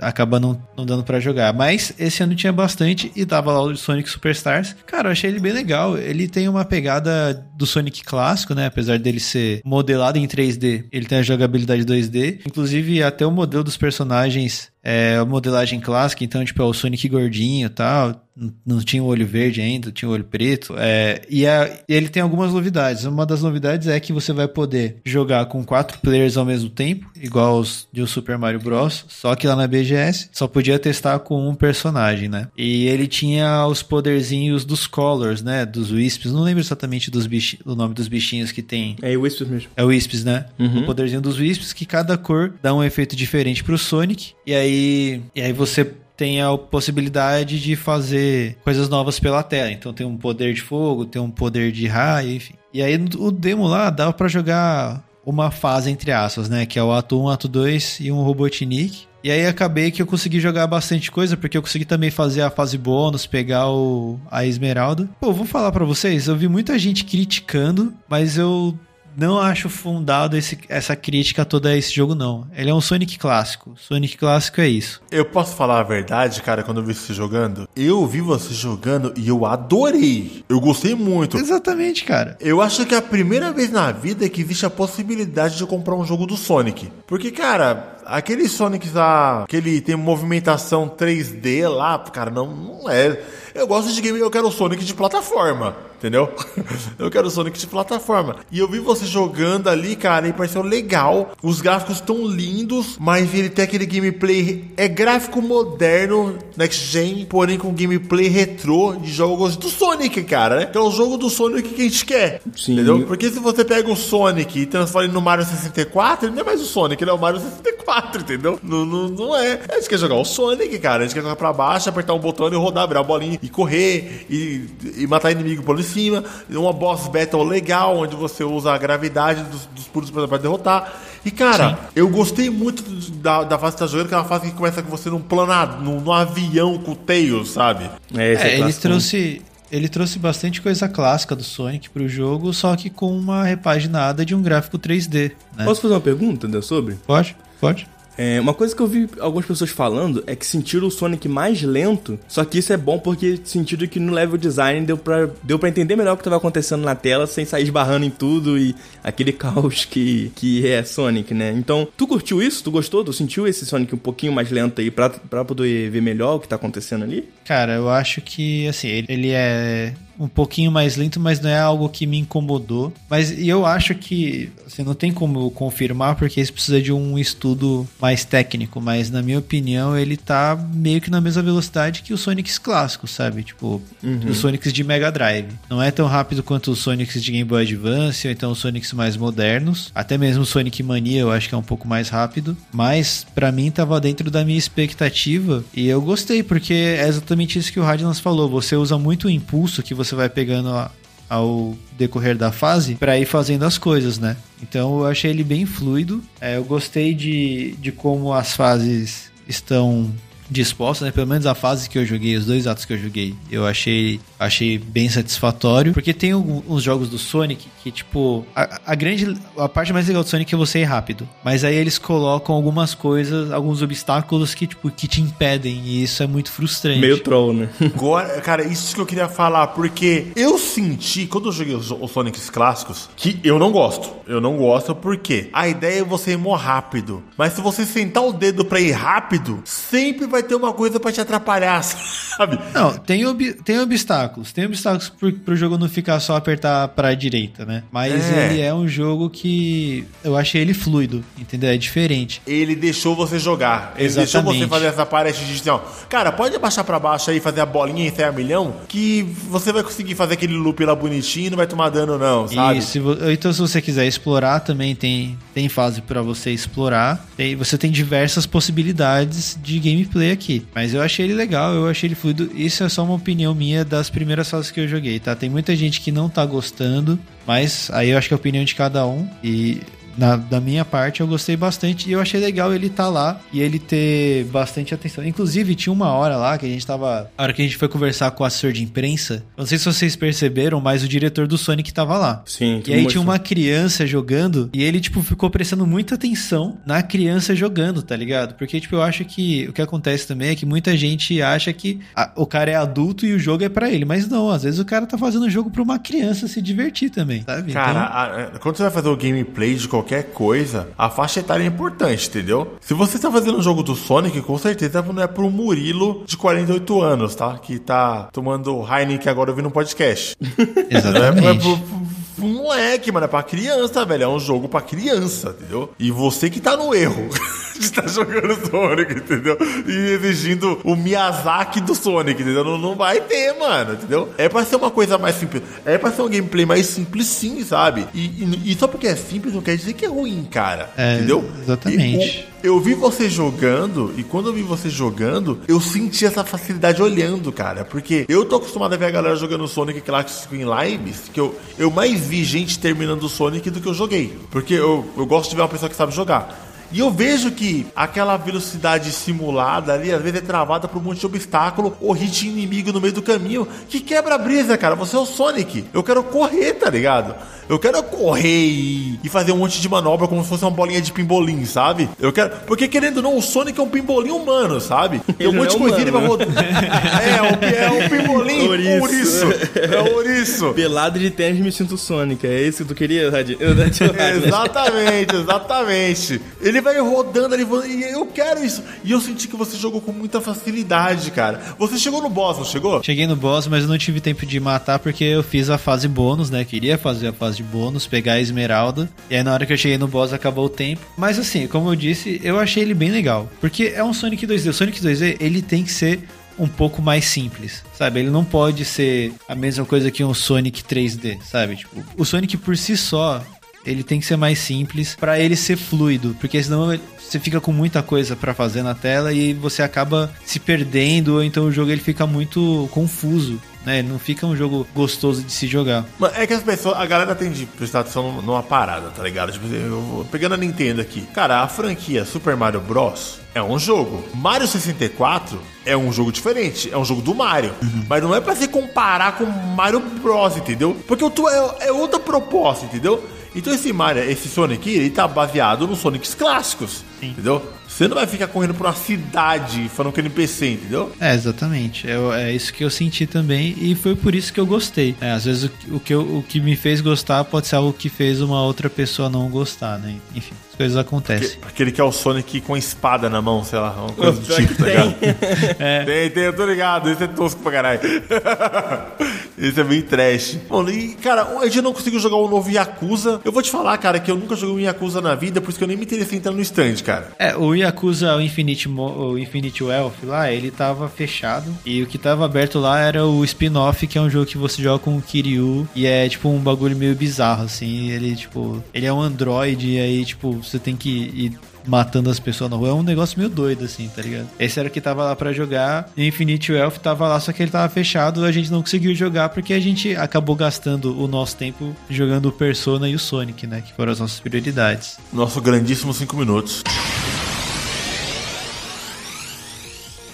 acaba não, não dando para jogar. Mas esse ano tinha bastante e tava lá o Sonic Superstars. Cara, eu achei ele bem legal. Ele tem uma pegada do Sonic clássico, né? Apesar dele ser modelado em 3D, ele tem a jogabilidade 2D. Inclusive até o modelo dos personagens é modelagem clássica, então, tipo, é o Sonic gordinho e tal. Não- tinha o olho verde ainda, tinha o olho preto. É, e, a- e ele tem algumas novidades. Uma das novidades é que você vai poder jogar com quatro players ao mesmo tempo, igual os de o Super Mario Bros. Só que lá na BGS só podia testar com um personagem, né? E ele tinha os poderzinhos dos Colors, né? Dos Wisps. Não lembro exatamente dos bichi- do nome dos bichinhos que tem É o Whisper mesmo. é o Wisps, né? O poderzinho dos Wisps, que cada cor dá um efeito diferente pro Sonic. E aí, e aí você tem a possibilidade de fazer coisas novas pela tela. Então tem um poder de fogo, tem um poder de raio, enfim. E aí o demo lá dava pra jogar uma fase entre aspas, né? Que é o ato 1, ato 2 e um Robotnik. E aí acabei que eu consegui jogar bastante coisa, porque eu consegui também fazer a fase bônus, pegar o, a Esmeralda. Pô, vou falar pra vocês, eu vi muita gente criticando, mas eu não acho fundado esse- essa crítica toda a esse jogo, não. Ele é um Sonic clássico. Sonic clássico é isso. Eu posso falar a verdade, cara, quando eu vi você jogando? Eu vi você jogando e eu adorei. Eu gostei muito. Exatamente, cara. Eu acho que é a primeira vez na vida que existe a possibilidade de eu comprar um jogo do Sonic. Porque, cara, aquele Sonic lá, que ele tem movimentação 3D lá, cara, não, não é. Eu gosto de game, eu quero o Sonic de plataforma, entendeu? eu quero Sonic de plataforma. E eu vi você jogando ali, cara, e pareceu legal. Os gráficos estão lindos, mas ele tem aquele gameplay. É gráfico moderno, next gen, porém com gameplay retrô de jogos do Sonic, cara, né? Que é o jogo do Sonic que a gente quer. Sim. Entendeu? Porque se você pega o Sonic e transforma ele no Mario 64, ele não é mais o Sonic, ele é o Mario 64, entendeu? Não, não, não é. A gente quer jogar o Sonic, cara. A gente quer jogar pra baixo, apertar um botão e rodar, virar a bolinha e correr e, e matar inimigo por cima. Uma boss battle legal, onde você usa a gravidade dos, dos pulos para derrotar. E cara, Sim. eu gostei muito da, da fase que tá jogando, que é uma fase que começa com você num plano, num, num avião com o Tails, sabe? É, esse É, ele clássico. trouxe. Ele trouxe bastante coisa clássica do Sonic pro jogo, só que com uma repaginada de um gráfico 3D, né? Posso fazer uma pergunta André, sobre? Pode? Pode? É, uma coisa que eu vi algumas pessoas falando é que sentiram o Sonic mais lento, só que isso é bom porque sentiram que no level design deu pra, deu pra entender melhor o que tava acontecendo na tela sem sair esbarrando em tudo e aquele caos que, que é Sonic, né? Então, tu curtiu isso? Tu gostou? Tu sentiu esse Sonic um pouquinho mais lento aí pra, pra poder ver melhor o que tá acontecendo ali? Cara, eu acho que, assim, ele, ele é um pouquinho mais lento, mas não é algo que me incomodou. Mas eu acho que, assim, não tem como confirmar, porque isso precisa de um estudo mais técnico, mas na minha opinião ele tá meio que na mesma velocidade que os Sonics clássicos, sabe? Tipo, os Sonics de Mega Drive. Não é tão rápido quanto os Sonics de Game Boy Advance, ou então os Sonics mais modernos. Até mesmo o Sonic Mania eu acho que é um pouco mais rápido. Mas pra mim tava dentro da minha expectativa e eu gostei, porque é exatamente isso que o Radlands falou. Você usa muito o impulso que você vai pegando a- ao decorrer da fase pra ir fazendo as coisas, né? Então eu achei ele bem fluido. É, eu gostei de, de como as fases estão dispostas, né? Pelo menos a fase que eu joguei, os dois atos que eu joguei, eu achei, achei bem satisfatório. Porque tem uns jogos do Sonic que, tipo, a, a grande. A parte mais legal do Sonic é você ir rápido. Mas aí eles colocam algumas coisas, alguns obstáculos que, tipo, que te impedem. E isso é muito frustrante. Meio troll, né? Agora, cara, isso que eu queria falar, porque eu senti, quando eu joguei os, os Sonics clássicos, que eu não gosto. Eu não gosto porque a ideia é você ir mó rápido. Mas se você sentar o dedo pra ir rápido, sempre vai ter uma coisa pra te atrapalhar, sabe? Não, tem, ob- tem obstáculos. Tem obstáculos pro, pro jogo não ficar só apertar pra direita, né? Mas É. ele é um jogo que eu achei ele fluido, entendeu? É diferente. Ele deixou você jogar. Ele Exatamente. deixou você fazer essa parte de ó. Cara, pode abaixar pra baixo aí, fazer a bolinha e sair a milhão, que você vai conseguir fazer aquele loop lá bonitinho e não vai tomar dano, não, sabe? Vo- então, se você quiser explorar, também tem, tem fase pra você explorar. Tem- você tem diversas possibilidades de gameplay aqui. Mas eu achei ele legal, eu achei ele fluido. Isso é só uma opinião minha das primeiras fases que eu joguei, tá? Tem muita gente que não tá gostando, mas aí eu acho que é a opinião de cada um. E na, da minha parte, eu gostei bastante e eu achei legal ele estar lá e ele ter bastante atenção. Inclusive, tinha uma hora lá que a gente tava. A hora que a gente foi conversar com o assessor de imprensa, não sei se vocês perceberam, mas o diretor do Sonic tava lá. Sim, E que aí tinha uma criança jogando e ele, tipo, ficou prestando muita atenção na criança jogando, tá ligado? Porque, tipo, eu acho que o que acontece também é que muita gente acha que a- o cara é adulto e o jogo é pra ele. Mas não, às vezes o cara tá fazendo o jogo pra uma criança se divertir também, sabe? Cara, Então- a- a- quando você vai fazer o gameplay de qualquer coisa, a faixa etária é importante, entendeu? Se você tá fazendo um jogo do Sonic, com certeza não é pro Murilo de 48 anos, tá? Que tá tomando Heineken agora ouvindo um podcast. Não é, pro- Exatamente. pro, pro moleque, mano. É pra criança, velho. É um jogo pra criança, entendeu? E você que tá no erro de estar jogando Sonic, entendeu? E exigindo o Miyazaki do Sonic, entendeu? Não, não vai ter, mano, entendeu? É pra ser uma coisa mais simples. É pra ser um gameplay mais simples, sim, sabe? E, e- e só porque é simples não quer dizer que é ruim, cara. É, entendeu? exatamente. E o- eu vi você jogando, e quando eu vi você jogando, eu senti essa facilidade olhando, cara. Porque eu tô acostumado a ver a galera jogando Sonic clássico em lives, que eu, eu mais vi gente terminando o Sonic do que eu joguei. Porque eu, eu gosto de ver uma pessoa que sabe jogar. E eu vejo que aquela velocidade simulada ali, às vezes é travada por um monte de obstáculo ou hit inimigo no meio do caminho, que quebra a brisa, cara. Você é o Sonic. Eu quero correr, tá ligado? Eu quero correr e, fazer um monte de manobra como se fosse uma bolinha de pimbolim, sabe? Eu quero. Porque querendo ou não, o Sonic é um pimbolim humano, sabe? Tem um monte de é coisinha ele vai humano, rodar. é, é um, é um pimbolim Ouriço. ouriço. É ouriço. Pelado de tênis me sinto Sonic. É isso que tu queria, Radinho? Exatamente, exatamente. Ele Ele vai rodando ali, e eu quero isso. E eu senti que você jogou com muita facilidade, cara. Você chegou no boss, não chegou? Cheguei no boss, mas eu não tive tempo de matar porque eu fiz a fase bônus, né? Queria fazer a fase de bônus, pegar a esmeralda. E aí na hora que eu cheguei no boss acabou o tempo. Mas assim, como eu disse, eu achei ele bem legal. Porque é um Sonic 2D. O Sonic 2D, ele tem que ser um pouco mais simples, sabe? Ele não pode ser a mesma coisa que um Sonic 3D, sabe? Tipo, o Sonic por si só, ele tem que ser mais simples para ele ser fluido, porque senão você fica com muita coisa para fazer na tela e você acaba se perdendo, ou então o jogo ele fica muito confuso. Né? Não fica um jogo gostoso de se jogar. Mano, é que as pessoas, a galera tem de prestar atenção numa parada, tá ligado? Tipo, eu vou, pegando a Nintendo aqui. Cara, a franquia Super Mario Bros. é um jogo. Mario 64 é um jogo diferente, é um jogo do Mario. Uhum. Mas não é pra se comparar com Mario Bros, entendeu? Porque o tu é, é outra proposta, entendeu? Então esse Mario, esse Sonic, ele tá baseado nos Sonics clássicos, Sim. entendeu? Você não vai ficar correndo por uma cidade falando que é NPC, entendeu? É, exatamente. É, é isso que eu senti também e foi por isso que eu gostei. É, às vezes o, o, que eu, o que me fez gostar pode ser algo que fez uma outra pessoa não gostar, né? Enfim coisas acontecem. Porque, aquele que é o Sonic com espada na mão, sei lá, uma coisa do tipo, tá ligado? é. Tem, tem, eu tô ligado, esse é tosco pra caralho. esse é bem trash. Bom, e, cara, a gente não conseguiu jogar o novo Yakuza. Eu vou te falar, cara, que eu nunca joguei um Yakuza na vida, por isso que eu nem me interessei em entrar no stand, cara. É, o Yakuza, o Infinite, o Infinite Wealth lá, ele tava fechado. E o que tava aberto lá era o spin-off, que é um jogo que você joga com o Kiryu. E é, tipo, um bagulho meio bizarro, assim. Ele, tipo, ele é um android, e aí, tipo, você tem que ir matando as pessoas na rua. É um negócio meio doido, assim, tá ligado? Esse era o que tava lá para jogar. E Infinite Wealth tava lá, só que ele tava fechado. A gente não conseguiu jogar porque a gente acabou gastando o nosso tempo jogando o Persona e o Sonic, né? Que foram as nossas prioridades. Nosso grandíssimo 5 minutos.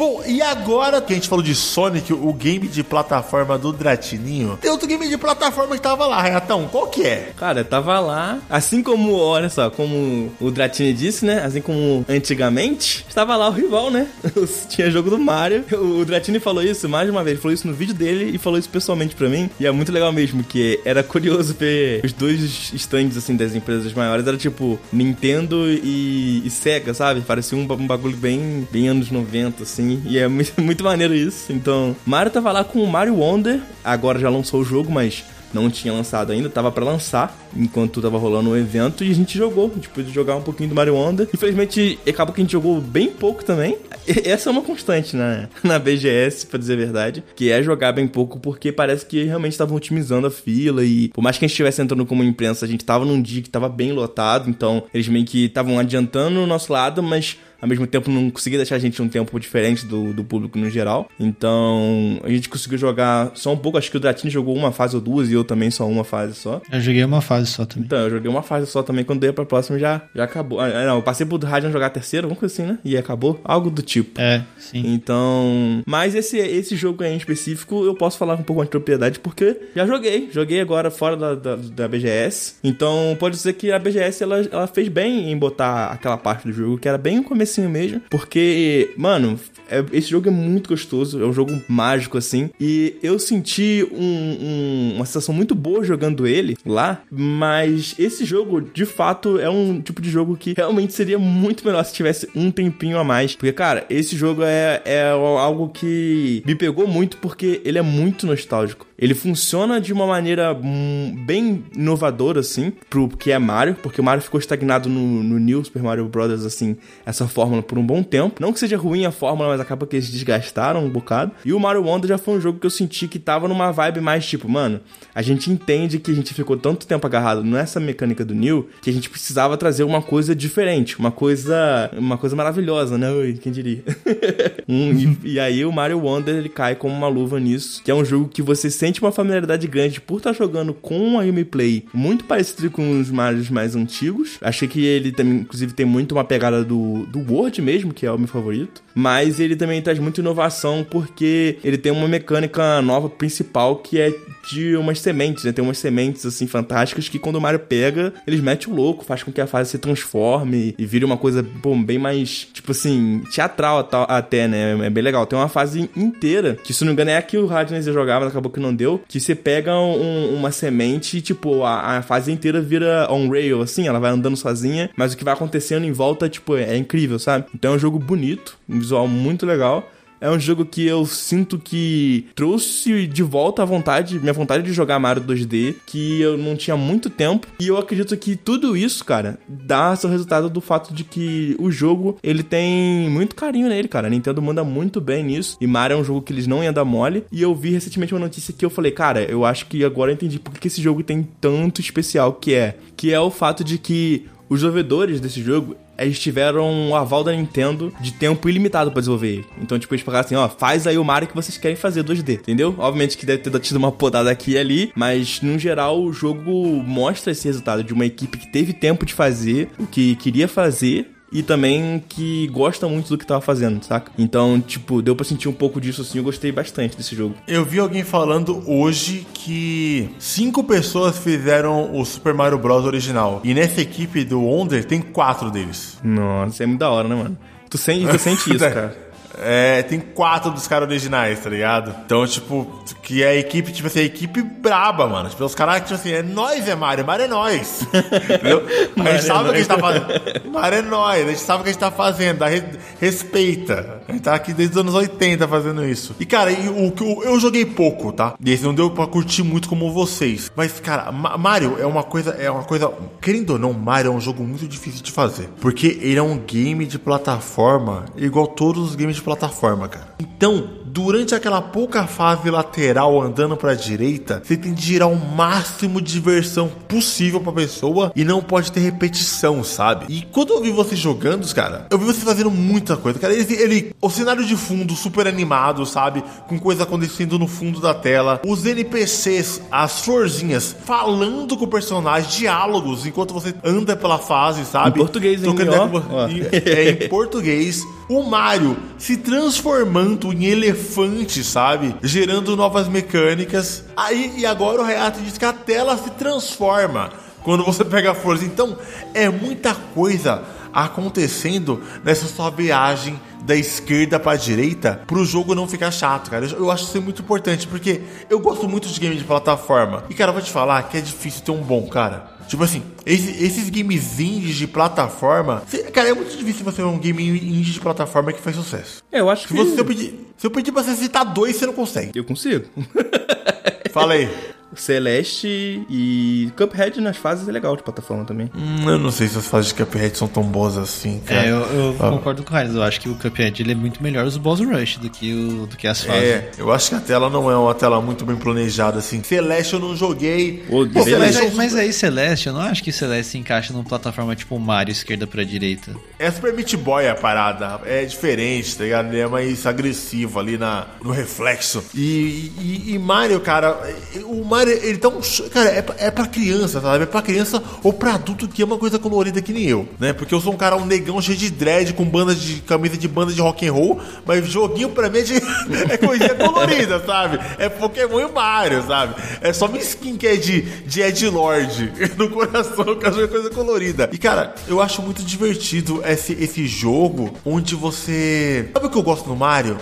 Bom, e agora que a gente falou de Sonic, o game de plataforma do Dratininho, tem outro game de plataforma que tava lá, Renatão. Qual que é? Cara, tava lá, assim como, olha só, como o Dratini disse, né? Assim como antigamente, estava lá o rival, né? Tinha jogo do Mario. O Dratini falou isso mais uma vez, ele falou isso no vídeo dele e falou isso pessoalmente pra mim. E é muito legal mesmo, que era curioso ver os dois stands, assim, das empresas maiores. Era tipo Nintendo e, e Sega, sabe? Parecia um, um bagulho bem, bem anos 90, assim. E é muito, muito maneiro isso. Então, Mario tava lá com o Mario Wonder. Agora já lançou o jogo, mas não tinha lançado ainda, tava para lançar enquanto tava rolando o evento e a gente jogou, a gente pôde jogar um pouquinho do Mario Wonder. Infelizmente, acabou que a gente jogou bem pouco também. Essa é uma constante na, na BGS, pra dizer a verdade, que é jogar bem pouco porque parece que realmente estavam otimizando a fila e por mais que a gente estivesse entrando como imprensa, a gente tava num dia que tava bem lotado, então eles meio que estavam adiantando o nosso lado, mas ao mesmo tempo não conseguia deixar a gente um tempo diferente do, do público no geral. Então a gente conseguiu jogar só um pouco. Acho que o Dratini jogou uma fase ou duas e eu também só uma fase só. Eu joguei uma fase só também. Então, eu joguei uma fase só também. Quando dei pra próxima já, já acabou. Ah, não, eu passei pro Radiant jogar a terceira, alguma coisa assim, né? E acabou. Algo do tipo. É, sim. Então. Mas esse, esse jogo aí em específico eu posso falar um pouco mais de propriedade porque já joguei. Joguei agora fora da, da, da BGS. Então pode dizer que a BGS ela, ela fez bem em botar aquela parte do jogo que era bem o comecinho mesmo. Porque, mano, é, esse jogo é muito gostoso, é um jogo mágico assim. E eu senti um, um, uma sensação muito boa jogando ele lá, mas esse jogo de fato é um tipo de jogo que realmente seria muito melhor se tivesse um tempinho a mais. Porque, cara, esse jogo é, é algo que me pegou muito porque ele é muito nostálgico. Ele funciona de uma maneira hum, bem inovadora, assim, pro que é Mario, porque o Mario ficou estagnado no, no New Super Mario Bros., assim, essa fórmula por um bom tempo. Não que seja ruim a fórmula, mas acaba que eles desgastaram um bocado. E o Mario Wonder já foi um jogo que eu senti que tava numa vibe mais tipo, mano, a gente entende que a gente ficou tanto tempo agarrado nessa mecânica do New que a gente precisava trazer uma coisa diferente, uma coisa, uma coisa maravilhosa, né? Quem diria? e, e, aí o Mario Wonder ele cai como uma luva nisso, que é um jogo que você sente uma familiaridade grande por estar tá jogando com uma gameplay muito parecido com os Marios mais antigos. Achei que ele também, inclusive, tem muito uma pegada do, do World mesmo, que é o meu favorito. Mas ele também traz muita inovação porque ele tem uma mecânica nova principal que é de umas sementes, né? Tem umas sementes assim fantásticas que quando o Mario pega, eles metem o louco, faz com que a fase se transforme e vire uma coisa, pô, bem mais, tipo assim, teatral até, né? É bem legal. Tem uma fase inteira, que se não me engano é a que o Radness jogava, acabou que não deu entendeu? Que você pega um, uma semente e, tipo, a, a, fase inteira vira on rail, assim, ela vai andando sozinha, mas o que vai acontecendo em volta, tipo, é, é incrível, sabe? Então é um jogo bonito, um visual muito legal. É um jogo que eu sinto que trouxe de volta a vontade, minha vontade de jogar Mario 2D, que eu não tinha muito tempo. E eu acredito que tudo isso, cara, dá seu resultado do fato de que o jogo, ele tem muito carinho nele, cara. A Nintendo manda muito bem nisso. E Mario é um jogo que eles não iam dar mole. E eu vi recentemente uma notícia que eu falei, cara, eu acho que agora eu entendi por que esse jogo tem tanto especial que é. Que é o fato de que os desenvolvedores desse jogo, eles tiveram um aval da Nintendo de tempo ilimitado para desenvolver ele. Então, tipo, eles falaram assim, ó, faz aí o Mario que vocês querem fazer 2D, entendeu? Obviamente que deve ter tido uma podada aqui e ali, mas no geral o jogo mostra esse resultado de uma equipe que teve tempo de fazer o que queria fazer e também que gosta muito do que tava fazendo, saca? Então, tipo, deu pra sentir um pouco disso assim, eu gostei bastante desse jogo. Eu vi alguém falando hoje que cinco pessoas fizeram o Super Mario Bros. original. E nessa equipe do Wonder tem quatro deles. Nossa, é muito da hora, né, mano? Tu sente, tu sente isso, cara. É, tem quatro dos caras originais, tá ligado? Então, tipo, que é a equipe, tipo assim, a equipe braba, mano. Tipo, os caras, tipo assim, é nós, é Mario, Mario é nós. Entendeu? A gente sabe o que a gente tá fazendo. Mario é nós, a gente sabe o que a gente tá fazendo, dá re... respeita. A gente tá aqui desde os anos 80 fazendo isso. E, cara, que eu, eu joguei pouco, tá? E esse não deu pra curtir muito como vocês. Mas, cara, Mario é uma coisa, é uma coisa. Querendo ou não, Mario é um jogo muito difícil de fazer. Porque ele é um game de plataforma igual todos os games de plataforma, cara. Então, durante aquela pouca fase lateral andando para a direita, você tem de girar o máximo de diversão possível para pessoa e não pode ter repetição, sabe? E quando eu vi você jogando, cara, eu vi você fazendo muita coisa, cara. Ele, ele o cenário de fundo super animado, sabe? Com coisa acontecendo no fundo da tela, os NPCs, as florzinhas falando com o personagem, diálogos enquanto você anda pela fase, sabe? Em português, hein? Ó. É em português. O Mario se transformando em elefante, sabe? Gerando novas mecânicas. Aí e agora o Reato diz que a tela se transforma quando você pega a força. Então é muita coisa acontecendo nessa sua viagem da esquerda para direita pro jogo não ficar chato, cara. Eu, acho isso muito importante porque eu gosto muito de games de plataforma. E cara, eu vou te falar que é difícil ter um bom, cara. Tipo assim, esse, esses games indies de plataforma. cara, é muito difícil você ver um game indie de plataforma que faz sucesso. É, eu acho se que. Você, se, eu pedir, se eu pedir pra você citar dois, você não consegue. Eu consigo. Fala aí. Celeste e Cuphead nas fases é legal de plataforma também. Hum, eu não sei se as fases de Cuphead são tão boas assim, cara. É, eu, eu ah. concordo com o Raiz. Eu acho que o Cuphead ele é muito melhor os boss rush do que, o, do que as fases. É, eu acho que a tela não é uma tela muito bem planejada assim. Celeste eu não joguei. Pô, Pô, Celeste, mas, mas aí Celeste, eu não acho que Celeste se encaixa numa plataforma tipo Mario esquerda pra direita. É Super Meat Boy a parada. É diferente, tá ligado? Ele é mais agressivo ali na, no reflexo. E, e, e Mario, cara, o Mario, ele tá um Cara, é, é pra criança, sabe? É pra criança ou pra adulto que ama coisa colorida que nem eu, né? Porque eu sou um cara, um negão cheio de dread, com banda de camisa de banda de rock and roll, mas joguinho pra mim é, de, é coisinha colorida, sabe? É Pokémon e Mario, sabe? É só minha skin que é de, de Ed Lord no coração, que é coisa colorida. E cara, eu acho muito divertido esse, esse jogo onde você. Sabe o que eu gosto no Mario?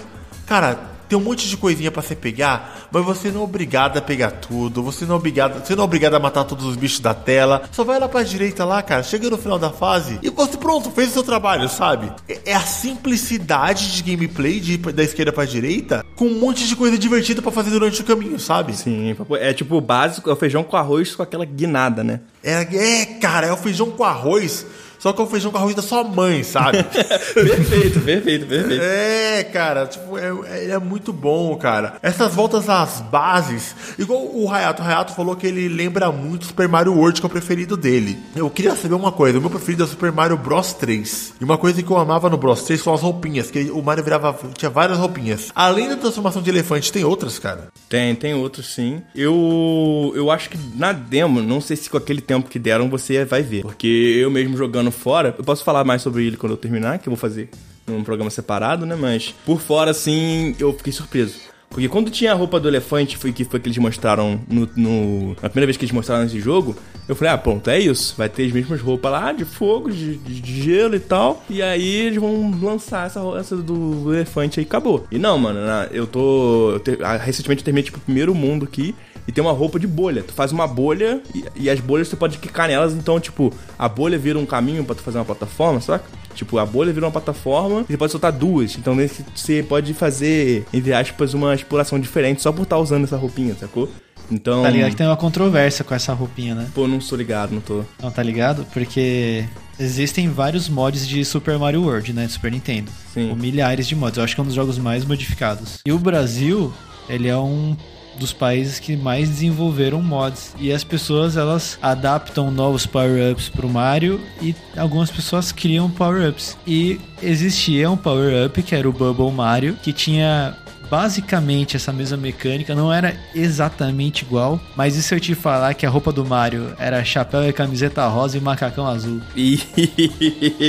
Cara, tem um monte de coisinha para você pegar, mas você não é obrigado a pegar tudo, você não é obrigado, você não é obrigado a matar todos os bichos da tela. Só vai lá pra direita lá, cara, chega no final da fase e você pronto, fez o seu trabalho, sabe? É, é a simplicidade de gameplay de da esquerda pra direita com um monte de coisa divertida para fazer durante o caminho, sabe? Sim, é tipo o básico, é o feijão com arroz com aquela guinada, né? É, é, cara, é o feijão com arroz só que é o feijão com arroz da sua mãe, sabe? perfeito, perfeito, perfeito. É, cara, tipo, é, é, é, muito bom, cara. Essas voltas às bases, igual o Hayato. O Hayato falou que ele lembra muito Super Mario World, que é o preferido dele. Eu queria saber uma coisa: o meu preferido é Super Mario Bros 3. E uma coisa que eu amava no Bros 3 são as roupinhas, que o Mario virava. tinha várias roupinhas. Além da transformação de elefante, tem outras, cara? Tem, tem outros sim. Eu. Eu acho que na demo, não sei se com aquele tempo que deram você vai ver. Porque eu mesmo jogando fora, eu posso falar mais sobre ele quando eu terminar, que eu vou fazer num programa separado, né? Mas por fora, assim, eu fiquei surpreso. Porque quando tinha a roupa do elefante, foi que foi que eles mostraram no, no- Na primeira vez que eles mostraram esse jogo, eu falei, ah, pronto, é isso. Vai ter as mesmas roupas lá, de fogo, de, de- gelo e tal. E aí eles vão lançar essa, essa do elefante aí acabou. E não, mano, eu tô. eu te- ah, recentemente eu terminei, tipo, o primeiro mundo aqui. E tem uma roupa de bolha. Tu faz uma bolha e, e as bolhas tu pode quicar nelas. Então, tipo, a bolha vira um caminho pra tu fazer uma plataforma, saca? Tipo, a bolha vira uma plataforma e você pode soltar duas. Então nesse- você pode fazer, entre aspas, uma exploração diferente só por estar usando essa roupinha, sacou? Então. Tá ligado que tem uma controvérsia com essa roupinha, né? Pô, não sou ligado, não tô. Não, tá ligado? Porque existem vários mods de Super Mario World, né? De Super Nintendo. Sim. Com milhares de mods. Eu acho que é um dos jogos mais modificados. E o Brasil, ele é um dos países que mais desenvolveram mods. E as pessoas, elas adaptam novos power-ups pro Mario e algumas pessoas criam power-ups. E existia um power-up que era o Bubble Mario, que tinha basicamente essa mesma mecânica, não era exatamente igual, mas e se eu te falar que a roupa do Mario era chapéu e camiseta rosa e macacão azul?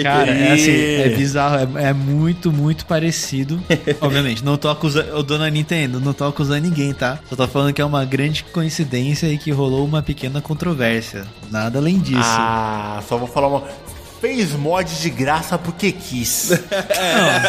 Cara, é assim, é bizarro, é, é muito, muito parecido. Obviamente, não tô acusando, o dona Nintendo, não tô acusando ninguém, tá? Só tô falando que é uma grande coincidência e que rolou uma pequena controvérsia. Nada além disso. Ah, só vou falar uma. Fez mod de graça porque quis.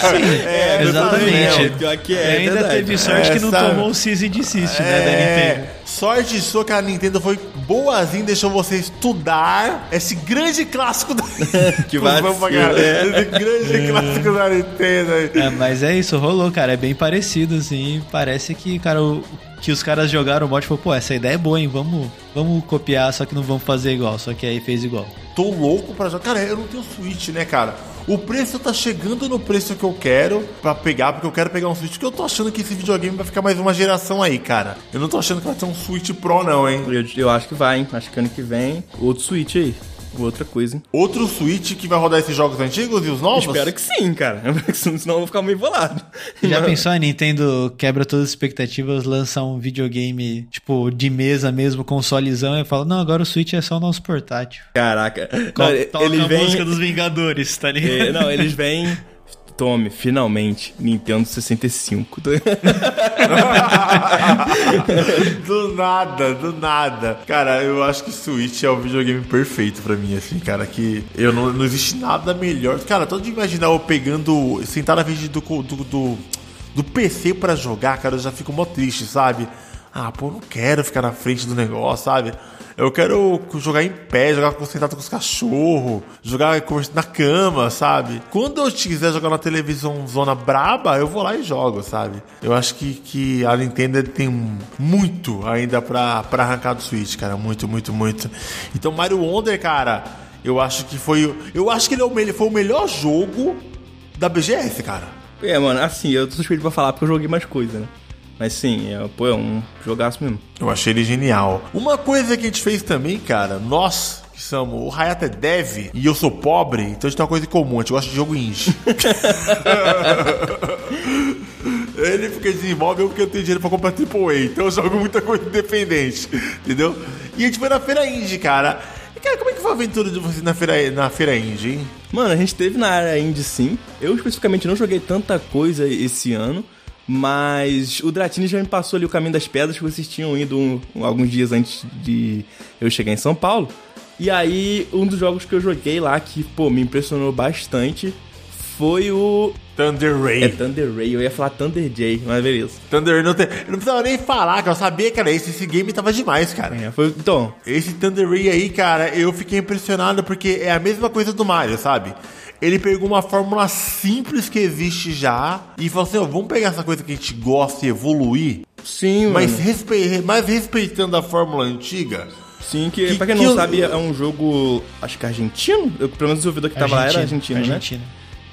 É, exatamente. Pior que E é, ainda verdade. teve sorte É, que não sabe? tomou o Cease and Desist, né, da Nintendo. É, sorte sua que a Nintendo foi boazinha, deixou você estudar esse grande clássico da Que vacilo, caralho. é. Esse grande clássico da Nintendo. É, mas é isso, rolou, cara. É bem parecido, assim. Parece que, cara, o- que os caras jogaram o mod e falaram, pô, essa ideia é boa, hein? Vamos, vamos copiar, só que não vamos fazer igual. Só que aí fez igual. Tô louco pra jogar. Cara, eu não tenho Switch, né, cara? O preço tá chegando no preço que eu quero pra pegar, porque eu quero pegar um Switch, porque eu tô achando que esse videogame vai ficar mais uma geração aí, cara. Eu não tô achando que vai ter um Switch Pro, não, hein? Eu, eu acho que vai, hein? Acho que ano que vem, outro Switch aí. Outra coisa, hein? Outro Switch que vai rodar esses jogos antigos e os novos? Espero que sim, cara. Senão eu vou ficar meio bolado. Já pensou a Nintendo quebra todas as expectativas, lança um videogame, tipo, de mesa mesmo, consolezão, e fala, não, agora o Switch é só o nosso portátil. Caraca. Co- Não, Toca ele a vem. música dos Vingadores, tá ligado? É, não, eles vêm. Tome, finalmente, Nintendo 65. do nada, do nada. Cara, eu acho que Switch é o videogame perfeito pra mim, assim, cara. Que eu não, não existe nada melhor. Cara, todo de imaginar eu pegando, sentar na frente do, do, do, do PC pra jogar, cara, eu já fico mó triste, sabe? Ah, pô, não quero ficar na frente do negócio, sabe? Eu quero jogar em pé, jogar sentado com os cachorros, jogar na cama, sabe? Quando eu quiser jogar na televisão zona braba, eu vou lá e jogo, sabe? Eu acho que, que a Nintendo tem muito ainda pra, pra arrancar do Switch, cara. Muito, muito, muito. Então, Mario Wonder, cara, eu acho que foi. Eu acho que ele, é o, foi o melhor jogo da BGS, cara. É, mano, assim, eu tô suspeito pra falar porque eu joguei mais coisa, né? Mas sim, é, pô, é um jogaço mesmo. Eu achei ele genial. Uma coisa que a gente fez também, cara, nós que somos. O Hayato é dev e eu sou pobre, então a gente tem uma coisa em comum, a gente gosta de jogo indie. Ele porque desenvolve, eu porque eu tenho dinheiro pra comprar AAA, então eu jogo muita coisa independente, entendeu? E a gente foi na feira indie, cara. E, cara, como é que foi a aventura de vocês na feira, na feira indie, hein? Mano, a gente teve na área indie sim. Eu especificamente não joguei tanta coisa esse ano. Mas o Dratini já me passou ali o caminho das pedras que vocês tinham ido um- alguns dias antes de eu chegar em São Paulo. E aí, um dos jogos que eu joguei lá que, pô, me impressionou bastante foi o. Thunder Ray. É Thunder Ray, eu ia falar Thunder J, mas beleza. Thunder Ray não, tem, eu não precisava nem falar, cara. Eu sabia que era esse. Esse game tava demais, cara. É, foi, então, Esse Thunder Ray aí, cara, eu fiquei impressionado porque é a mesma coisa do Mario, sabe? Ele pegou uma fórmula simples que existe já e falou assim: ó, vamos pegar essa coisa que a gente gosta e evoluir, sim, mas, mano. respe... mas respeitando a fórmula antiga. Sim, que, Que- pra quem que não eu- sabe, é um jogo, acho que argentino. Eu, pelo menos o desenvolvedor que tava lá era argentino, né? Argentina.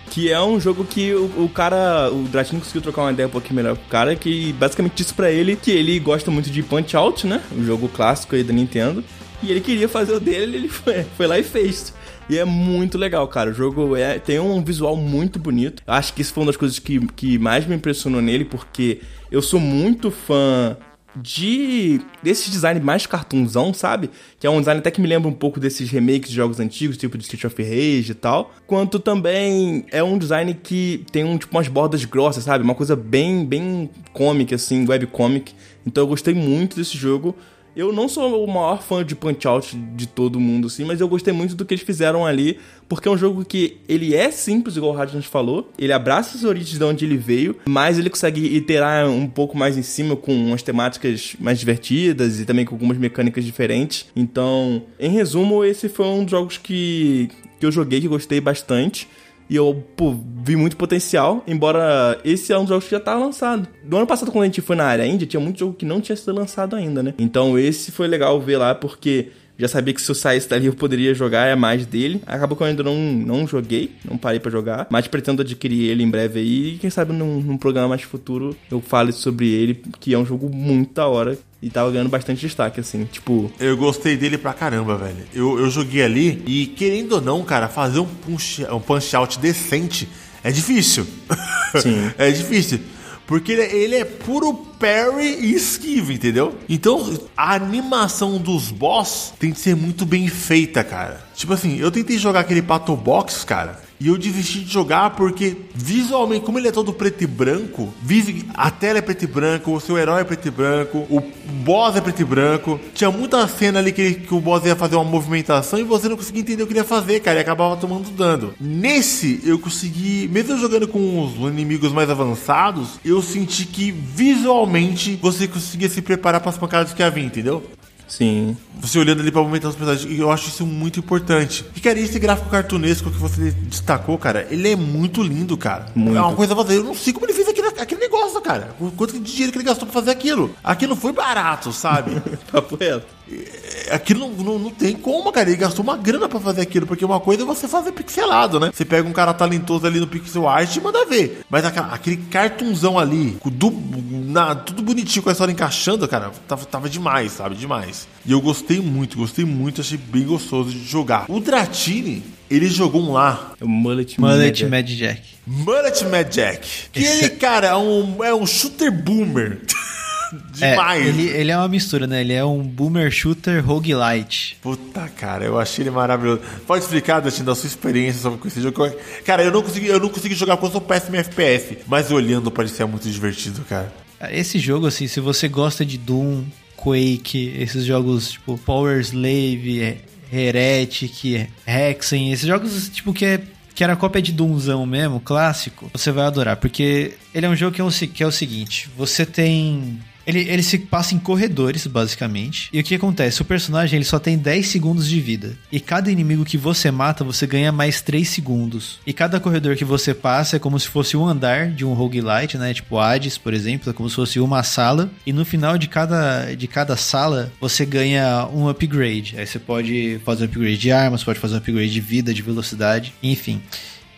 Que é um jogo que o, o cara, o Dratini conseguiu trocar uma ideia um pouquinho melhor com o cara, que basicamente disse pra ele que ele gosta muito de Punch Out, né? O jogo clássico aí da Nintendo. E ele queria fazer o dele, ele foi, foi lá e fez. E é muito legal, cara. O jogo é, tem um visual muito bonito. Eu acho que isso foi uma das coisas que, que mais me impressionou nele, porque eu sou muito fã de desse design mais cartoonzão, sabe? Que é um design até que me lembra um pouco desses remakes de jogos antigos, tipo de Street of Rage e tal. Quanto também é um design que tem um tipo umas bordas grossas, sabe? Uma coisa bem bem cômica assim, webcomic. Então eu gostei muito desse jogo. Eu não sou o maior fã de Punch-Out de todo mundo, assim, mas eu gostei muito do que eles fizeram ali, porque é um jogo que ele é simples, igual o Radjan falou, ele abraça as origens de onde ele veio, mas ele consegue iterar um pouco mais em cima com umas temáticas mais divertidas e também com algumas mecânicas diferentes. Então, em resumo, esse foi um dos jogos que, que eu joguei, que gostei bastante. E eu, pô, vi muito potencial, embora esse é um dos jogos que já tá lançado. Do ano passado, quando a gente foi na área Índia, tinha muito jogo que não tinha sido lançado ainda, né? Então esse foi legal ver lá, porque já sabia que se eu saísse dali eu poderia jogar é mais dele. Acabou que eu ainda não, não joguei, não parei para jogar, mas pretendo adquirir ele em breve aí. E quem sabe num, num programa mais futuro eu fale sobre ele, que é um jogo muito da hora. E tava ganhando bastante destaque, assim, tipo. Eu gostei dele pra caramba, velho. Eu, eu joguei ali e, querendo ou não, cara, fazer um punch, um punch out decente é difícil. Sim. é difícil. Porque ele, é, ele é puro parry e esquiva, entendeu? Então a animação dos boss tem que ser muito bem feita, cara. Tipo assim, eu tentei jogar aquele Pato Box, cara. E eu desisti de jogar porque visualmente, como ele é todo preto e branco, a tela é preto e branco, o seu herói é preto e branco, o boss é preto e branco. Tinha muita cena ali que, que o boss ia fazer uma movimentação e você não conseguia entender o que ele ia fazer, cara, e acabava tomando dano. Nesse, eu consegui, mesmo jogando com os inimigos mais avançados, eu senti que visualmente você conseguia se preparar para as pancadas que havia, entendeu? Sim. Você olhando ali pra aumentar os personagens. E eu acho isso muito importante. E, cara, esse gráfico cartunesco que você destacou, cara, ele é muito lindo, cara. Muito. É uma coisa fazer. Eu não sei como ele fez aquele, aquele negócio, cara. Quanto de dinheiro que ele gastou pra fazer aquilo. Aquilo foi barato, sabe? Papo reto. Aquilo não, não, não, tem como, cara. Ele gastou uma grana pra fazer aquilo. Porque uma coisa é você fazer pixelado, né? Você pega um cara talentoso ali no pixel art e manda ver. Mas aquela, aquele cartunzão ali, do, na, tudo bonitinho com a história encaixando, cara, tava, tava demais, sabe? Demais. E eu gostei muito, gostei muito. Achei bem gostoso de jogar. O Dratini, ele jogou um lá. É o Mullet, Mullet Mad Jack. Mullet Mad Jack. Que ele, cara, é um, é um shooter boomer. Demais. É, ele, ele é uma mistura, né? Ele é um boomer shooter roguelite. Puta, cara, eu achei ele maravilhoso. Pode explicar, Dustin, da sua experiência sobre esse jogo? Cara, eu não consegui, eu não consegui jogar porque eu sou péssimo em FPS, mas olhando parecia muito divertido, cara. Esse jogo, assim, se você gosta de Doom, Quake, esses jogos tipo Power Slave, Heretic, Hexen, esses jogos tipo que é que era cópia de Doomzão mesmo, clássico, você vai adorar, porque ele é um jogo que é o, que é o seguinte, você tem ele, ele se passa em corredores, basicamente. E o que acontece? O personagem ele só tem 10 segundos de vida. E cada inimigo que você mata, você ganha mais 3 segundos. E cada corredor que você passa é como se fosse um andar de um roguelite, né? Tipo Hades, por exemplo. É como se fosse uma sala. E no final de cada, de cada sala, você ganha um upgrade. Aí você pode fazer um upgrade de armas, pode fazer um upgrade de vida, de velocidade, enfim.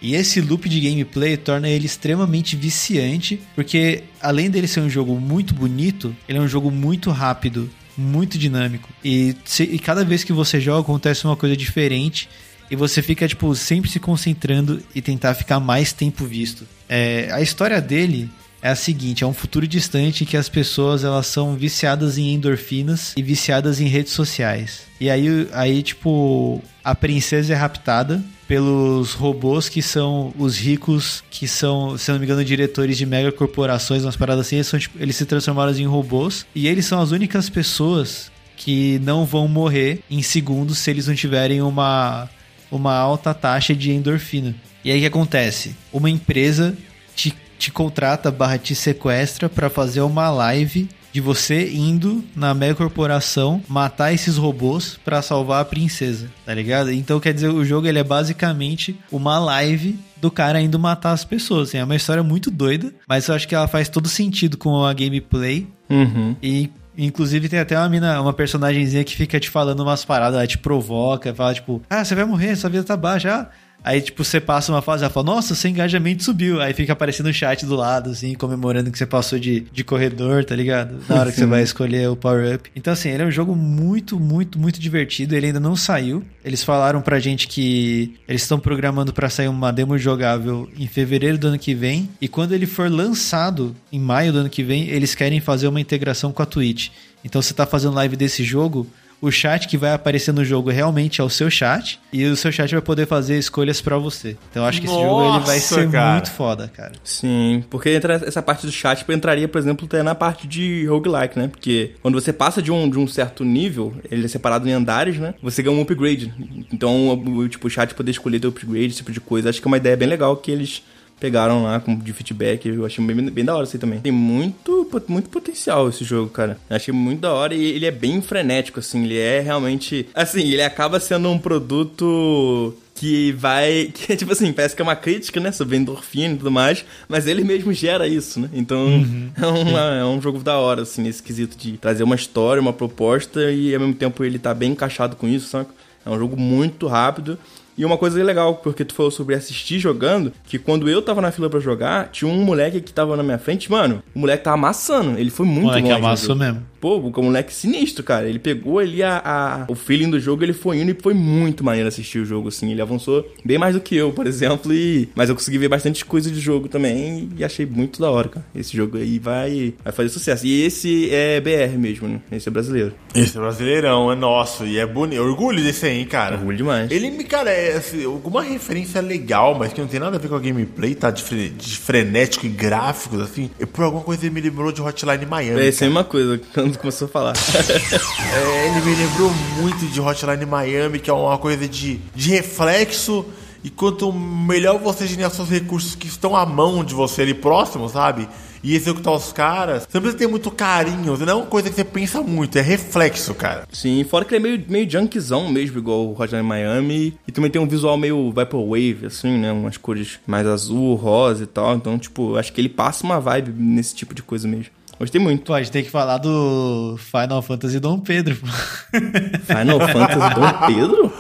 E esse loop de gameplay torna ele extremamente viciante, porque além dele ser um jogo muito bonito, ele é um jogo muito rápido, muito dinâmico. E, se, e cada vez que você joga acontece uma coisa diferente e você fica tipo sempre se concentrando e tentar ficar mais tempo visto. É, a história dele é a seguinte: é um futuro distante em que as pessoas elas são viciadas em endorfinas e viciadas em redes sociais. E aí, aí tipo, a princesa é raptada pelos robôs que são os ricos, que são, se não me engano, diretores de mega corporações, umas paradas assim, eles, são, tipo, eles se transformaram em robôs e eles são as únicas pessoas que não vão morrer em segundos se eles não tiverem uma, uma alta taxa de endorfina. E aí o que acontece? Uma empresa te, te contrata barra te sequestra para fazer uma live de você indo na mega corporação matar esses robôs para salvar a princesa, tá ligado? Então quer dizer, o jogo ele é basicamente uma live do cara indo matar as pessoas. Assim, é uma história muito doida, mas eu acho que ela faz todo sentido com a gameplay. Uhum. E Inclusive tem até uma mina, uma personagemzinha que fica te falando umas paradas, ela te provoca, fala tipo, ah, você vai morrer, sua vida tá baixa, ah, Aí, tipo, você passa uma fase, ela fala, nossa, seu engajamento subiu. Aí fica aparecendo o chat do lado, assim, comemorando que você passou de, de corredor, tá ligado? Na hora que você vai escolher o power-up. Então, assim, ele é um jogo muito, muito, muito divertido. Ele ainda não saiu. Eles falaram pra gente que eles estão programando para sair uma demo jogável em fevereiro do ano que vem. E quando ele for lançado, em maio do ano que vem, eles querem fazer uma integração com a Twitch. Então, você tá fazendo live desse jogo o chat que vai aparecer no jogo realmente é o seu chat e o seu chat vai poder fazer escolhas para você. Então eu acho que esse jogo ele vai ser cara. muito foda, cara. Sim, porque entra essa parte do chat entraria, por exemplo, até na parte de roguelike, né? Porque quando você passa de um, de um certo nível, ele é separado em andares, né? Você ganha um upgrade. Então, o, tipo, o chat poder escolher teu upgrade, esse tipo de coisa. Acho que é uma ideia bem legal que eles pegaram lá com, de feedback. Eu achei bem, bem da hora isso aí também. Tem muito, muito potencial esse jogo, cara. Eu achei muito da hora e ele é bem frenético, assim. Ele é realmente. Assim, ele acaba sendo um produto que vai. Que, tipo assim, parece que é uma crítica, né? Sobre endorfina e tudo mais, mas ele mesmo gera isso, né? Então uhum. é, uma, é, um jogo da hora, assim, nesse quesito de trazer uma história, uma proposta e ao mesmo tempo ele tá bem encaixado com isso, sabe? É um jogo muito rápido e uma coisa legal, porque tu falou sobre assistir jogando, que quando eu tava na fila para jogar, tinha um moleque que tava na minha frente, mano, o moleque tava amassando, ele foi muito moleque longe. amassou mesmo. Pô, o moleque sinistro, cara. Ele pegou ali a, a, o feeling do jogo, ele foi indo e foi muito maneiro assistir o jogo, assim. Ele avançou bem mais do que eu, por exemplo, e... Mas eu consegui ver bastante coisa de jogo também e achei muito da hora, cara. Esse jogo aí vai, vai fazer sucesso. E esse é BR mesmo, né? Esse é brasileiro. Esse é brasileirão, é nosso. E é bonito. Orgulho desse aí, cara. Orgulho demais. Ele me, cara, é assim, alguma referência legal, mas que não tem nada a ver com a gameplay, tá? De, fre de frenético e gráficos, assim. E por alguma coisa ele me lembrou de Hotline Miami. É, isso é uma coisa, quando começou a falar. é, ele me lembrou muito de Hotline Miami, que é uma coisa de, de reflexo. E quanto melhor você gerir seus recursos que estão à mão de você ali próximo, sabe? E executar os caras, você não precisa ter muito carinho, não é uma coisa que você pensa muito, é reflexo, cara. Sim, fora que ele é meio, meio junkzão mesmo, igual o Hotline Miami. E também tem um visual meio Vaporwave, assim, né? Umas cores mais azul, rosa e tal. Então, tipo, acho que ele passa uma vibe nesse tipo de coisa mesmo. Gostei muito. Pô, a gente tem que falar do Final Fantasy Dom Pedro. Final Fantasy Dom Pedro?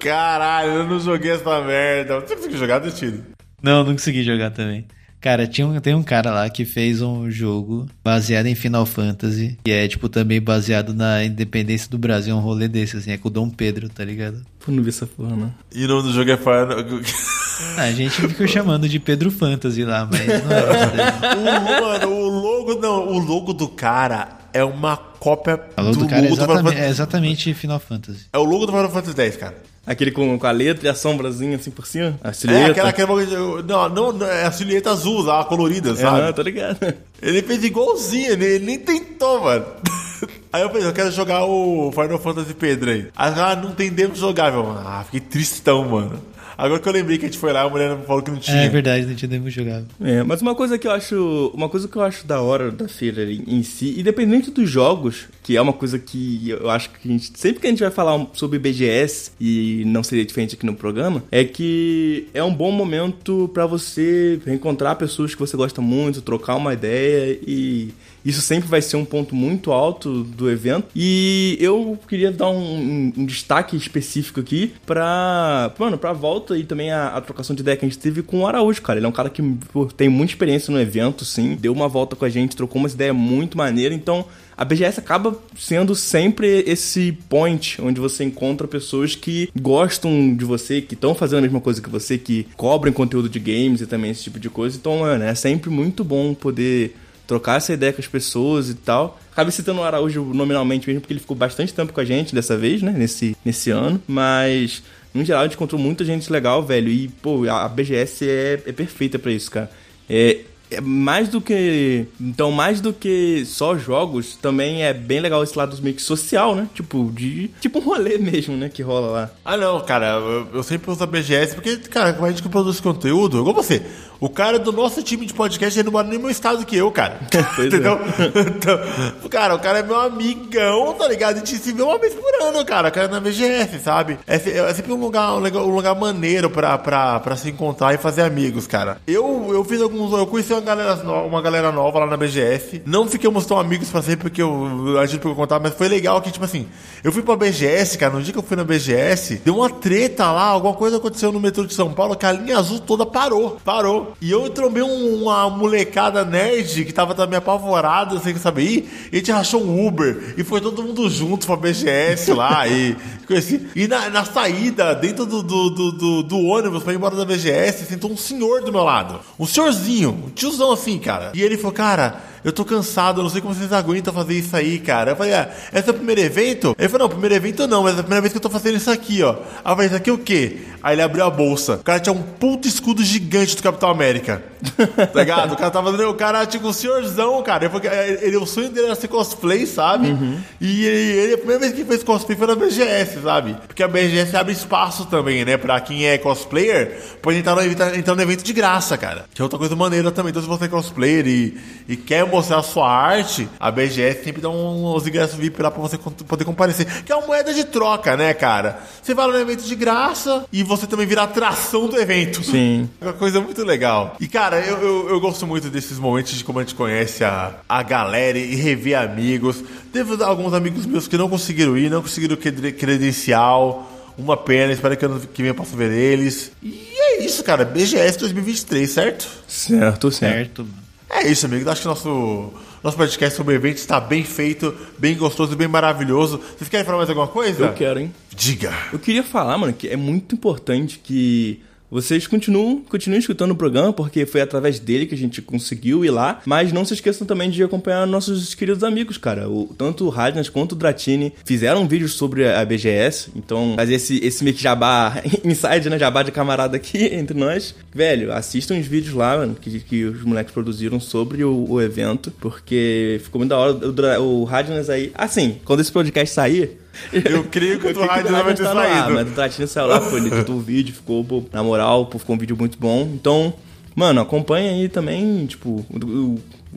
Caralho, eu não joguei essa merda. Você conseguiu jogar, Destino? Não, não consegui jogar também. Cara, tinha um, tem um cara lá que fez um jogo baseado em Final Fantasy. E é, tipo, também baseado na independência do Brasil. Um rolê desse, assim. É com o Dom Pedro, tá ligado? Pô, não vi essa porra, não. E o nome do jogo é Final... A gente ficou chamando de Pedro Fantasy lá, mas não é o, Mano, o logo, não, o logo do cara é uma cópia o logo do, do cara é exatamente, é exatamente Final Fantasy. É o logo do Final Fantasy X, cara. Aquele com, com a letra e a sombrazinha assim por cima? A silhueta? É, aquela, aquela não, não, não, é a silhueta azul lá, colorida, sabe? É, tô ligado. Ele fez igualzinho, ele, ele nem tentou, mano. Aí eu pensei, eu quero jogar o Final Fantasy Pedro aí. Aí, ah, não tem demo jogável, mano. Ah, fiquei tristão, mano. Agora que eu lembrei que a gente foi lá, a mulher falou que não tinha. É verdade, não tinha demo jogável. É, mas uma coisa que eu acho. Uma coisa que eu acho da hora da feira em si, independente dos jogos, que é uma coisa que eu acho que a gente. Sempre que a gente vai falar sobre BGS, e não seria diferente aqui no programa, é que é um bom momento para você reencontrar pessoas que você gosta muito, trocar uma ideia e isso sempre vai ser um ponto muito alto do evento. E eu queria dar um, um, destaque específico aqui pra, mano, pra volta e também a, a, trocação de ideia que a gente teve com o Araújo, cara. Ele é um cara que pô, tem muita experiência no evento, sim. Deu uma volta com a gente, trocou umas ideias muito maneiras. Então, a BGS acaba sendo sempre esse point onde você encontra pessoas que gostam de você, que estão fazendo a mesma coisa que você, que cobrem conteúdo de games e também esse tipo de coisa. Então, mano, é sempre muito bom poder trocar essa ideia com as pessoas e tal. Acabei citando o Araújo nominalmente mesmo, porque ele ficou bastante tempo com a gente dessa vez, né? Nesse, nesse ano. Mas, no geral, a gente encontrou muita gente legal, velho. E, pô, a BGS é, é perfeita para isso, cara. É, é mais do que. Então, mais do que só jogos, também é bem legal esse lado meio que social, né? Tipo, de. Tipo um rolê mesmo, né? Que rola lá. Ah, não, cara, eu, eu sempre uso a BGS porque, cara, como a gente que produz conteúdo, igual você. O cara do nosso time de podcast, ele não mora no mesmo estado que eu, cara. É. Entendeu? Então, cara, o cara é meu amigão, tá ligado? A gente se vê uma vez por ano, cara. O cara é na VGS, sabe? É, é sempre um lugar, um lugar, um lugar maneiro pra, pra, pra se encontrar e fazer amigos, cara. Eu, eu fiz alguns. Eu conheci uma galera, uma galera nova lá na BGS. Não ficamos tão amigos pra sempre, porque eu, a gente pegou contato, mas foi legal que, tipo assim, eu fui pra BGS, cara. No dia que eu fui na BGS, deu uma treta lá, alguma coisa aconteceu no metrô de São Paulo, que a linha azul toda parou. Parou. E eu trombei um- uma molecada nerd que tava também apavorada, sem saber e a gente achou um Uber e foi todo mundo junto pra BGS lá e conheci. E na, na saída, dentro do, do, do- do ônibus pra ir embora da BGS, sentou um senhor do meu lado. Um senhorzinho, um tiozão assim, cara. E ele falou, cara. Eu tô cansado, eu não sei como vocês aguentam fazer isso aí, cara. Eu falei, ah, esse é o primeiro evento? Ele falou, não, primeiro evento não, mas é a primeira vez que eu tô fazendo isso aqui, ó. Aí eu falei, isso aqui é o quê? Aí ele abriu a bolsa. O cara tinha um puto escudo gigante do Capitão América. tá ligado? O cara tava o cara, tipo, um senhorzão, cara. Ele, é, ele, o sonho dele era ser cosplay, sabe? E ele, ele- a primeira vez que fez cosplay foi na BGS, sabe? Porque a BGS abre espaço também, né? Pra quem é cosplayer, pode entrar no, entrar no evento de graça, cara. Que é outra coisa maneira também. Então, se você é cosplayer e, e quer mostrar a sua arte, a BGS sempre dá um- uns ingressos VIP lá pra você poder comparecer. Que é uma moeda de troca, né, cara? Você vai lá no evento de graça e você também vira atração do evento. Sim. É uma coisa muito legal. E, cara, eu, eu, eu gosto muito desses momentos de como a gente conhece a, a galera e rever amigos. Teve alguns amigos meus que não conseguiram ir, não conseguiram cred- credencial. Uma pena, espero que ano que vem eu possa ver eles. E é isso, cara. BGS 2023, certo? Certo, certo. Certo. É isso, amigo. Acho que nosso, nosso podcast sobre eventos está bem feito, bem gostoso e bem maravilhoso. Vocês querem falar mais alguma coisa? Eu quero, hein? Diga. Eu queria falar, mano, que é muito importante que vocês continuem, continuem escutando o programa, porque foi através dele que a gente conseguiu ir lá. Mas não se esqueçam também de acompanhar nossos queridos amigos, cara. O, tanto o Radnas quanto o Dratini fizeram vídeos sobre a BGS. Então, fazer esse, esse meio que jabá inside, né? Jabá de camarada aqui entre nós. Velho, assistam os vídeos lá, mano, que, que os moleques produziram sobre o, o evento, porque ficou muito da hora. O, o Radnas aí. Assim, quando esse podcast sair. Eu creio que o que não vai ter saído. mas o Tratino saiu lá, pô, ele editou o vídeo, ficou, pô, na moral, pô, ficou um vídeo muito bom. Então, mano, acompanha aí também, tipo,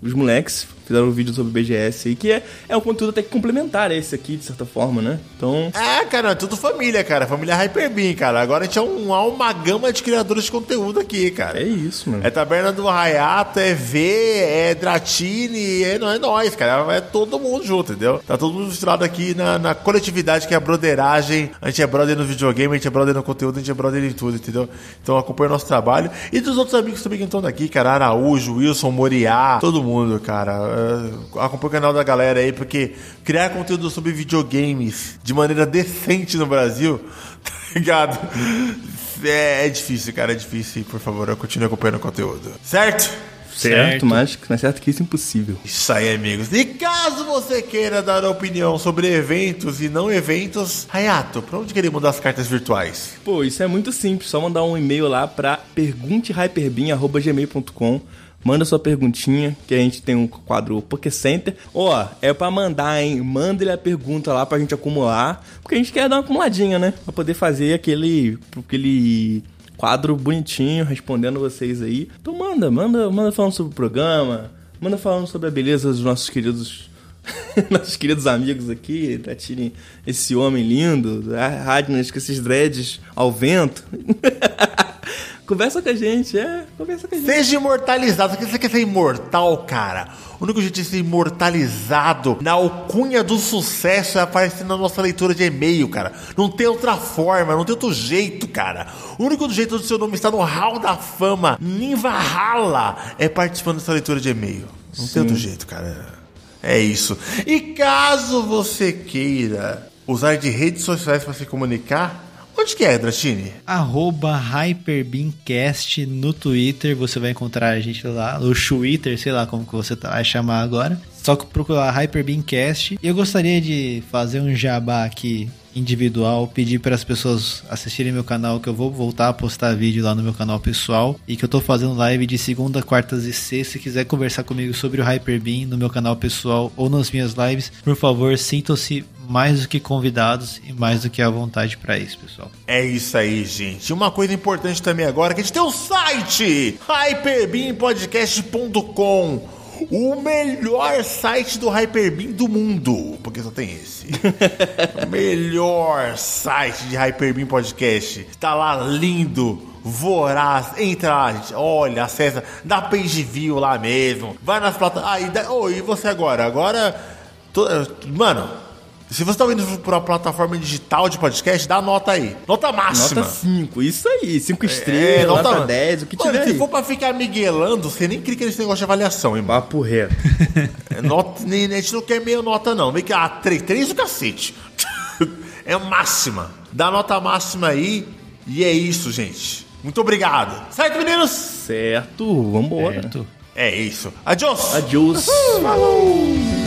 os moleques fizeram um vídeo sobre BGS aí, que é, é um conteúdo até que complementar esse aqui, de certa forma, né? Então, É, cara, é tudo família, cara. Família Hyperbeam, cara. Agora a gente é um, uma gama de criadores de conteúdo aqui, cara. é isso, mano. É Taberna do Rayato, é V, é Dratini, é, não, é nós, cara. É todo mundo junto, entendeu? Tá todo mundo misturado aqui na, na coletividade que é a broderagem. A gente é brother no videogame, a gente é brother no conteúdo, a gente é brother em tudo, entendeu? Então acompanha o nosso trabalho. E dos outros amigos também que estão daqui, cara. Araújo, Wilson, Moriá, todo mundo, cara. É, acompanha o canal da galera aí, porque criar conteúdo sobre videogames de maneira decente no Brasil, tá ligado? É, é difícil, cara, é difícil. Por favor, continue acompanhando o conteúdo. Certo? certo, certo. mas não é certo que isso é impossível. Isso aí, amigos. E caso você queira dar opinião sobre eventos e não eventos, Hayato, pra onde queria mandar as cartas virtuais? Pô, isso é muito simples, só mandar um e-mail lá pra perguntehyperbin.gmail.com Manda sua perguntinha, que a gente tem um quadro Poké Center. Ó, é pra mandar, hein? Manda ele a pergunta lá pra gente acumular. Porque a gente quer dar uma acumuladinha, né? Pra poder fazer aquele, aquele quadro bonitinho, respondendo vocês aí. Então manda, manda, manda falando sobre o programa. Manda falando sobre a beleza dos nossos queridos nossos queridos amigos aqui, Tratini, esse homem lindo, Radnas com esses dreads ao vento. Conversa com a gente, é, conversa com a gente. Seja imortalizado. Você quer ser imortal, cara? O único jeito de ser imortalizado na alcunha do sucesso é aparecer na nossa leitura de e-mail, cara. Não tem outra forma, não tem outro jeito, cara. O único jeito do seu nome estar no hall da fama, Valhalla, é participando dessa leitura de e-mail. Não tem outro jeito, cara. É isso. E caso você queira usar de redes sociais para se comunicar, onde que é, Drachini? Arroba HyperbeamCast no Twitter, você vai encontrar a gente lá, o Twitter, sei lá como que você tá- vai chamar agora. Só procurar HyperbeamCast. Eu gostaria de fazer um jabá aqui individual, pedir para as pessoas assistirem meu canal, que eu vou voltar a postar vídeo lá no meu canal pessoal e que eu tô fazendo live de segunda, quartas e sexta. Se quiser conversar comigo sobre o Hyperbeam no meu canal pessoal ou nas minhas lives, por favor, sintam-se mais do que convidados e mais do que à vontade para isso, pessoal. É isso aí, gente. Uma coisa importante também agora que a gente tem um site, hyperbeampodcast.com o melhor site do Hyperbeam do mundo, porque só tem esse. melhor site de Hyperbeam Podcast. Está lá lindo, voraz. Entra lá, gente. Olha, acessa, dá page view lá mesmo. Vai nas plataformas. Ah, e, da... oh, e você agora? Agora. Tô... Mano, se você está ouvindo por uma plataforma digital de podcast, dá nota aí. Nota máxima. Nota 5, isso aí. 5 estrelas, é, nota, nota 10, o que Mano, tiver se aí. for pra ficar miguelando, você nem clica nesse negócio de avaliação, irmão. Papo reto. É, nota, a gente não quer meio nota, não. Vem que ah, 3, 3 o cacete. é máxima. Dá nota máxima aí. E é isso, gente. Muito obrigado. Certo, meninos? Certo, vambora. Certo. É isso. Adiós. Adiós. Falou.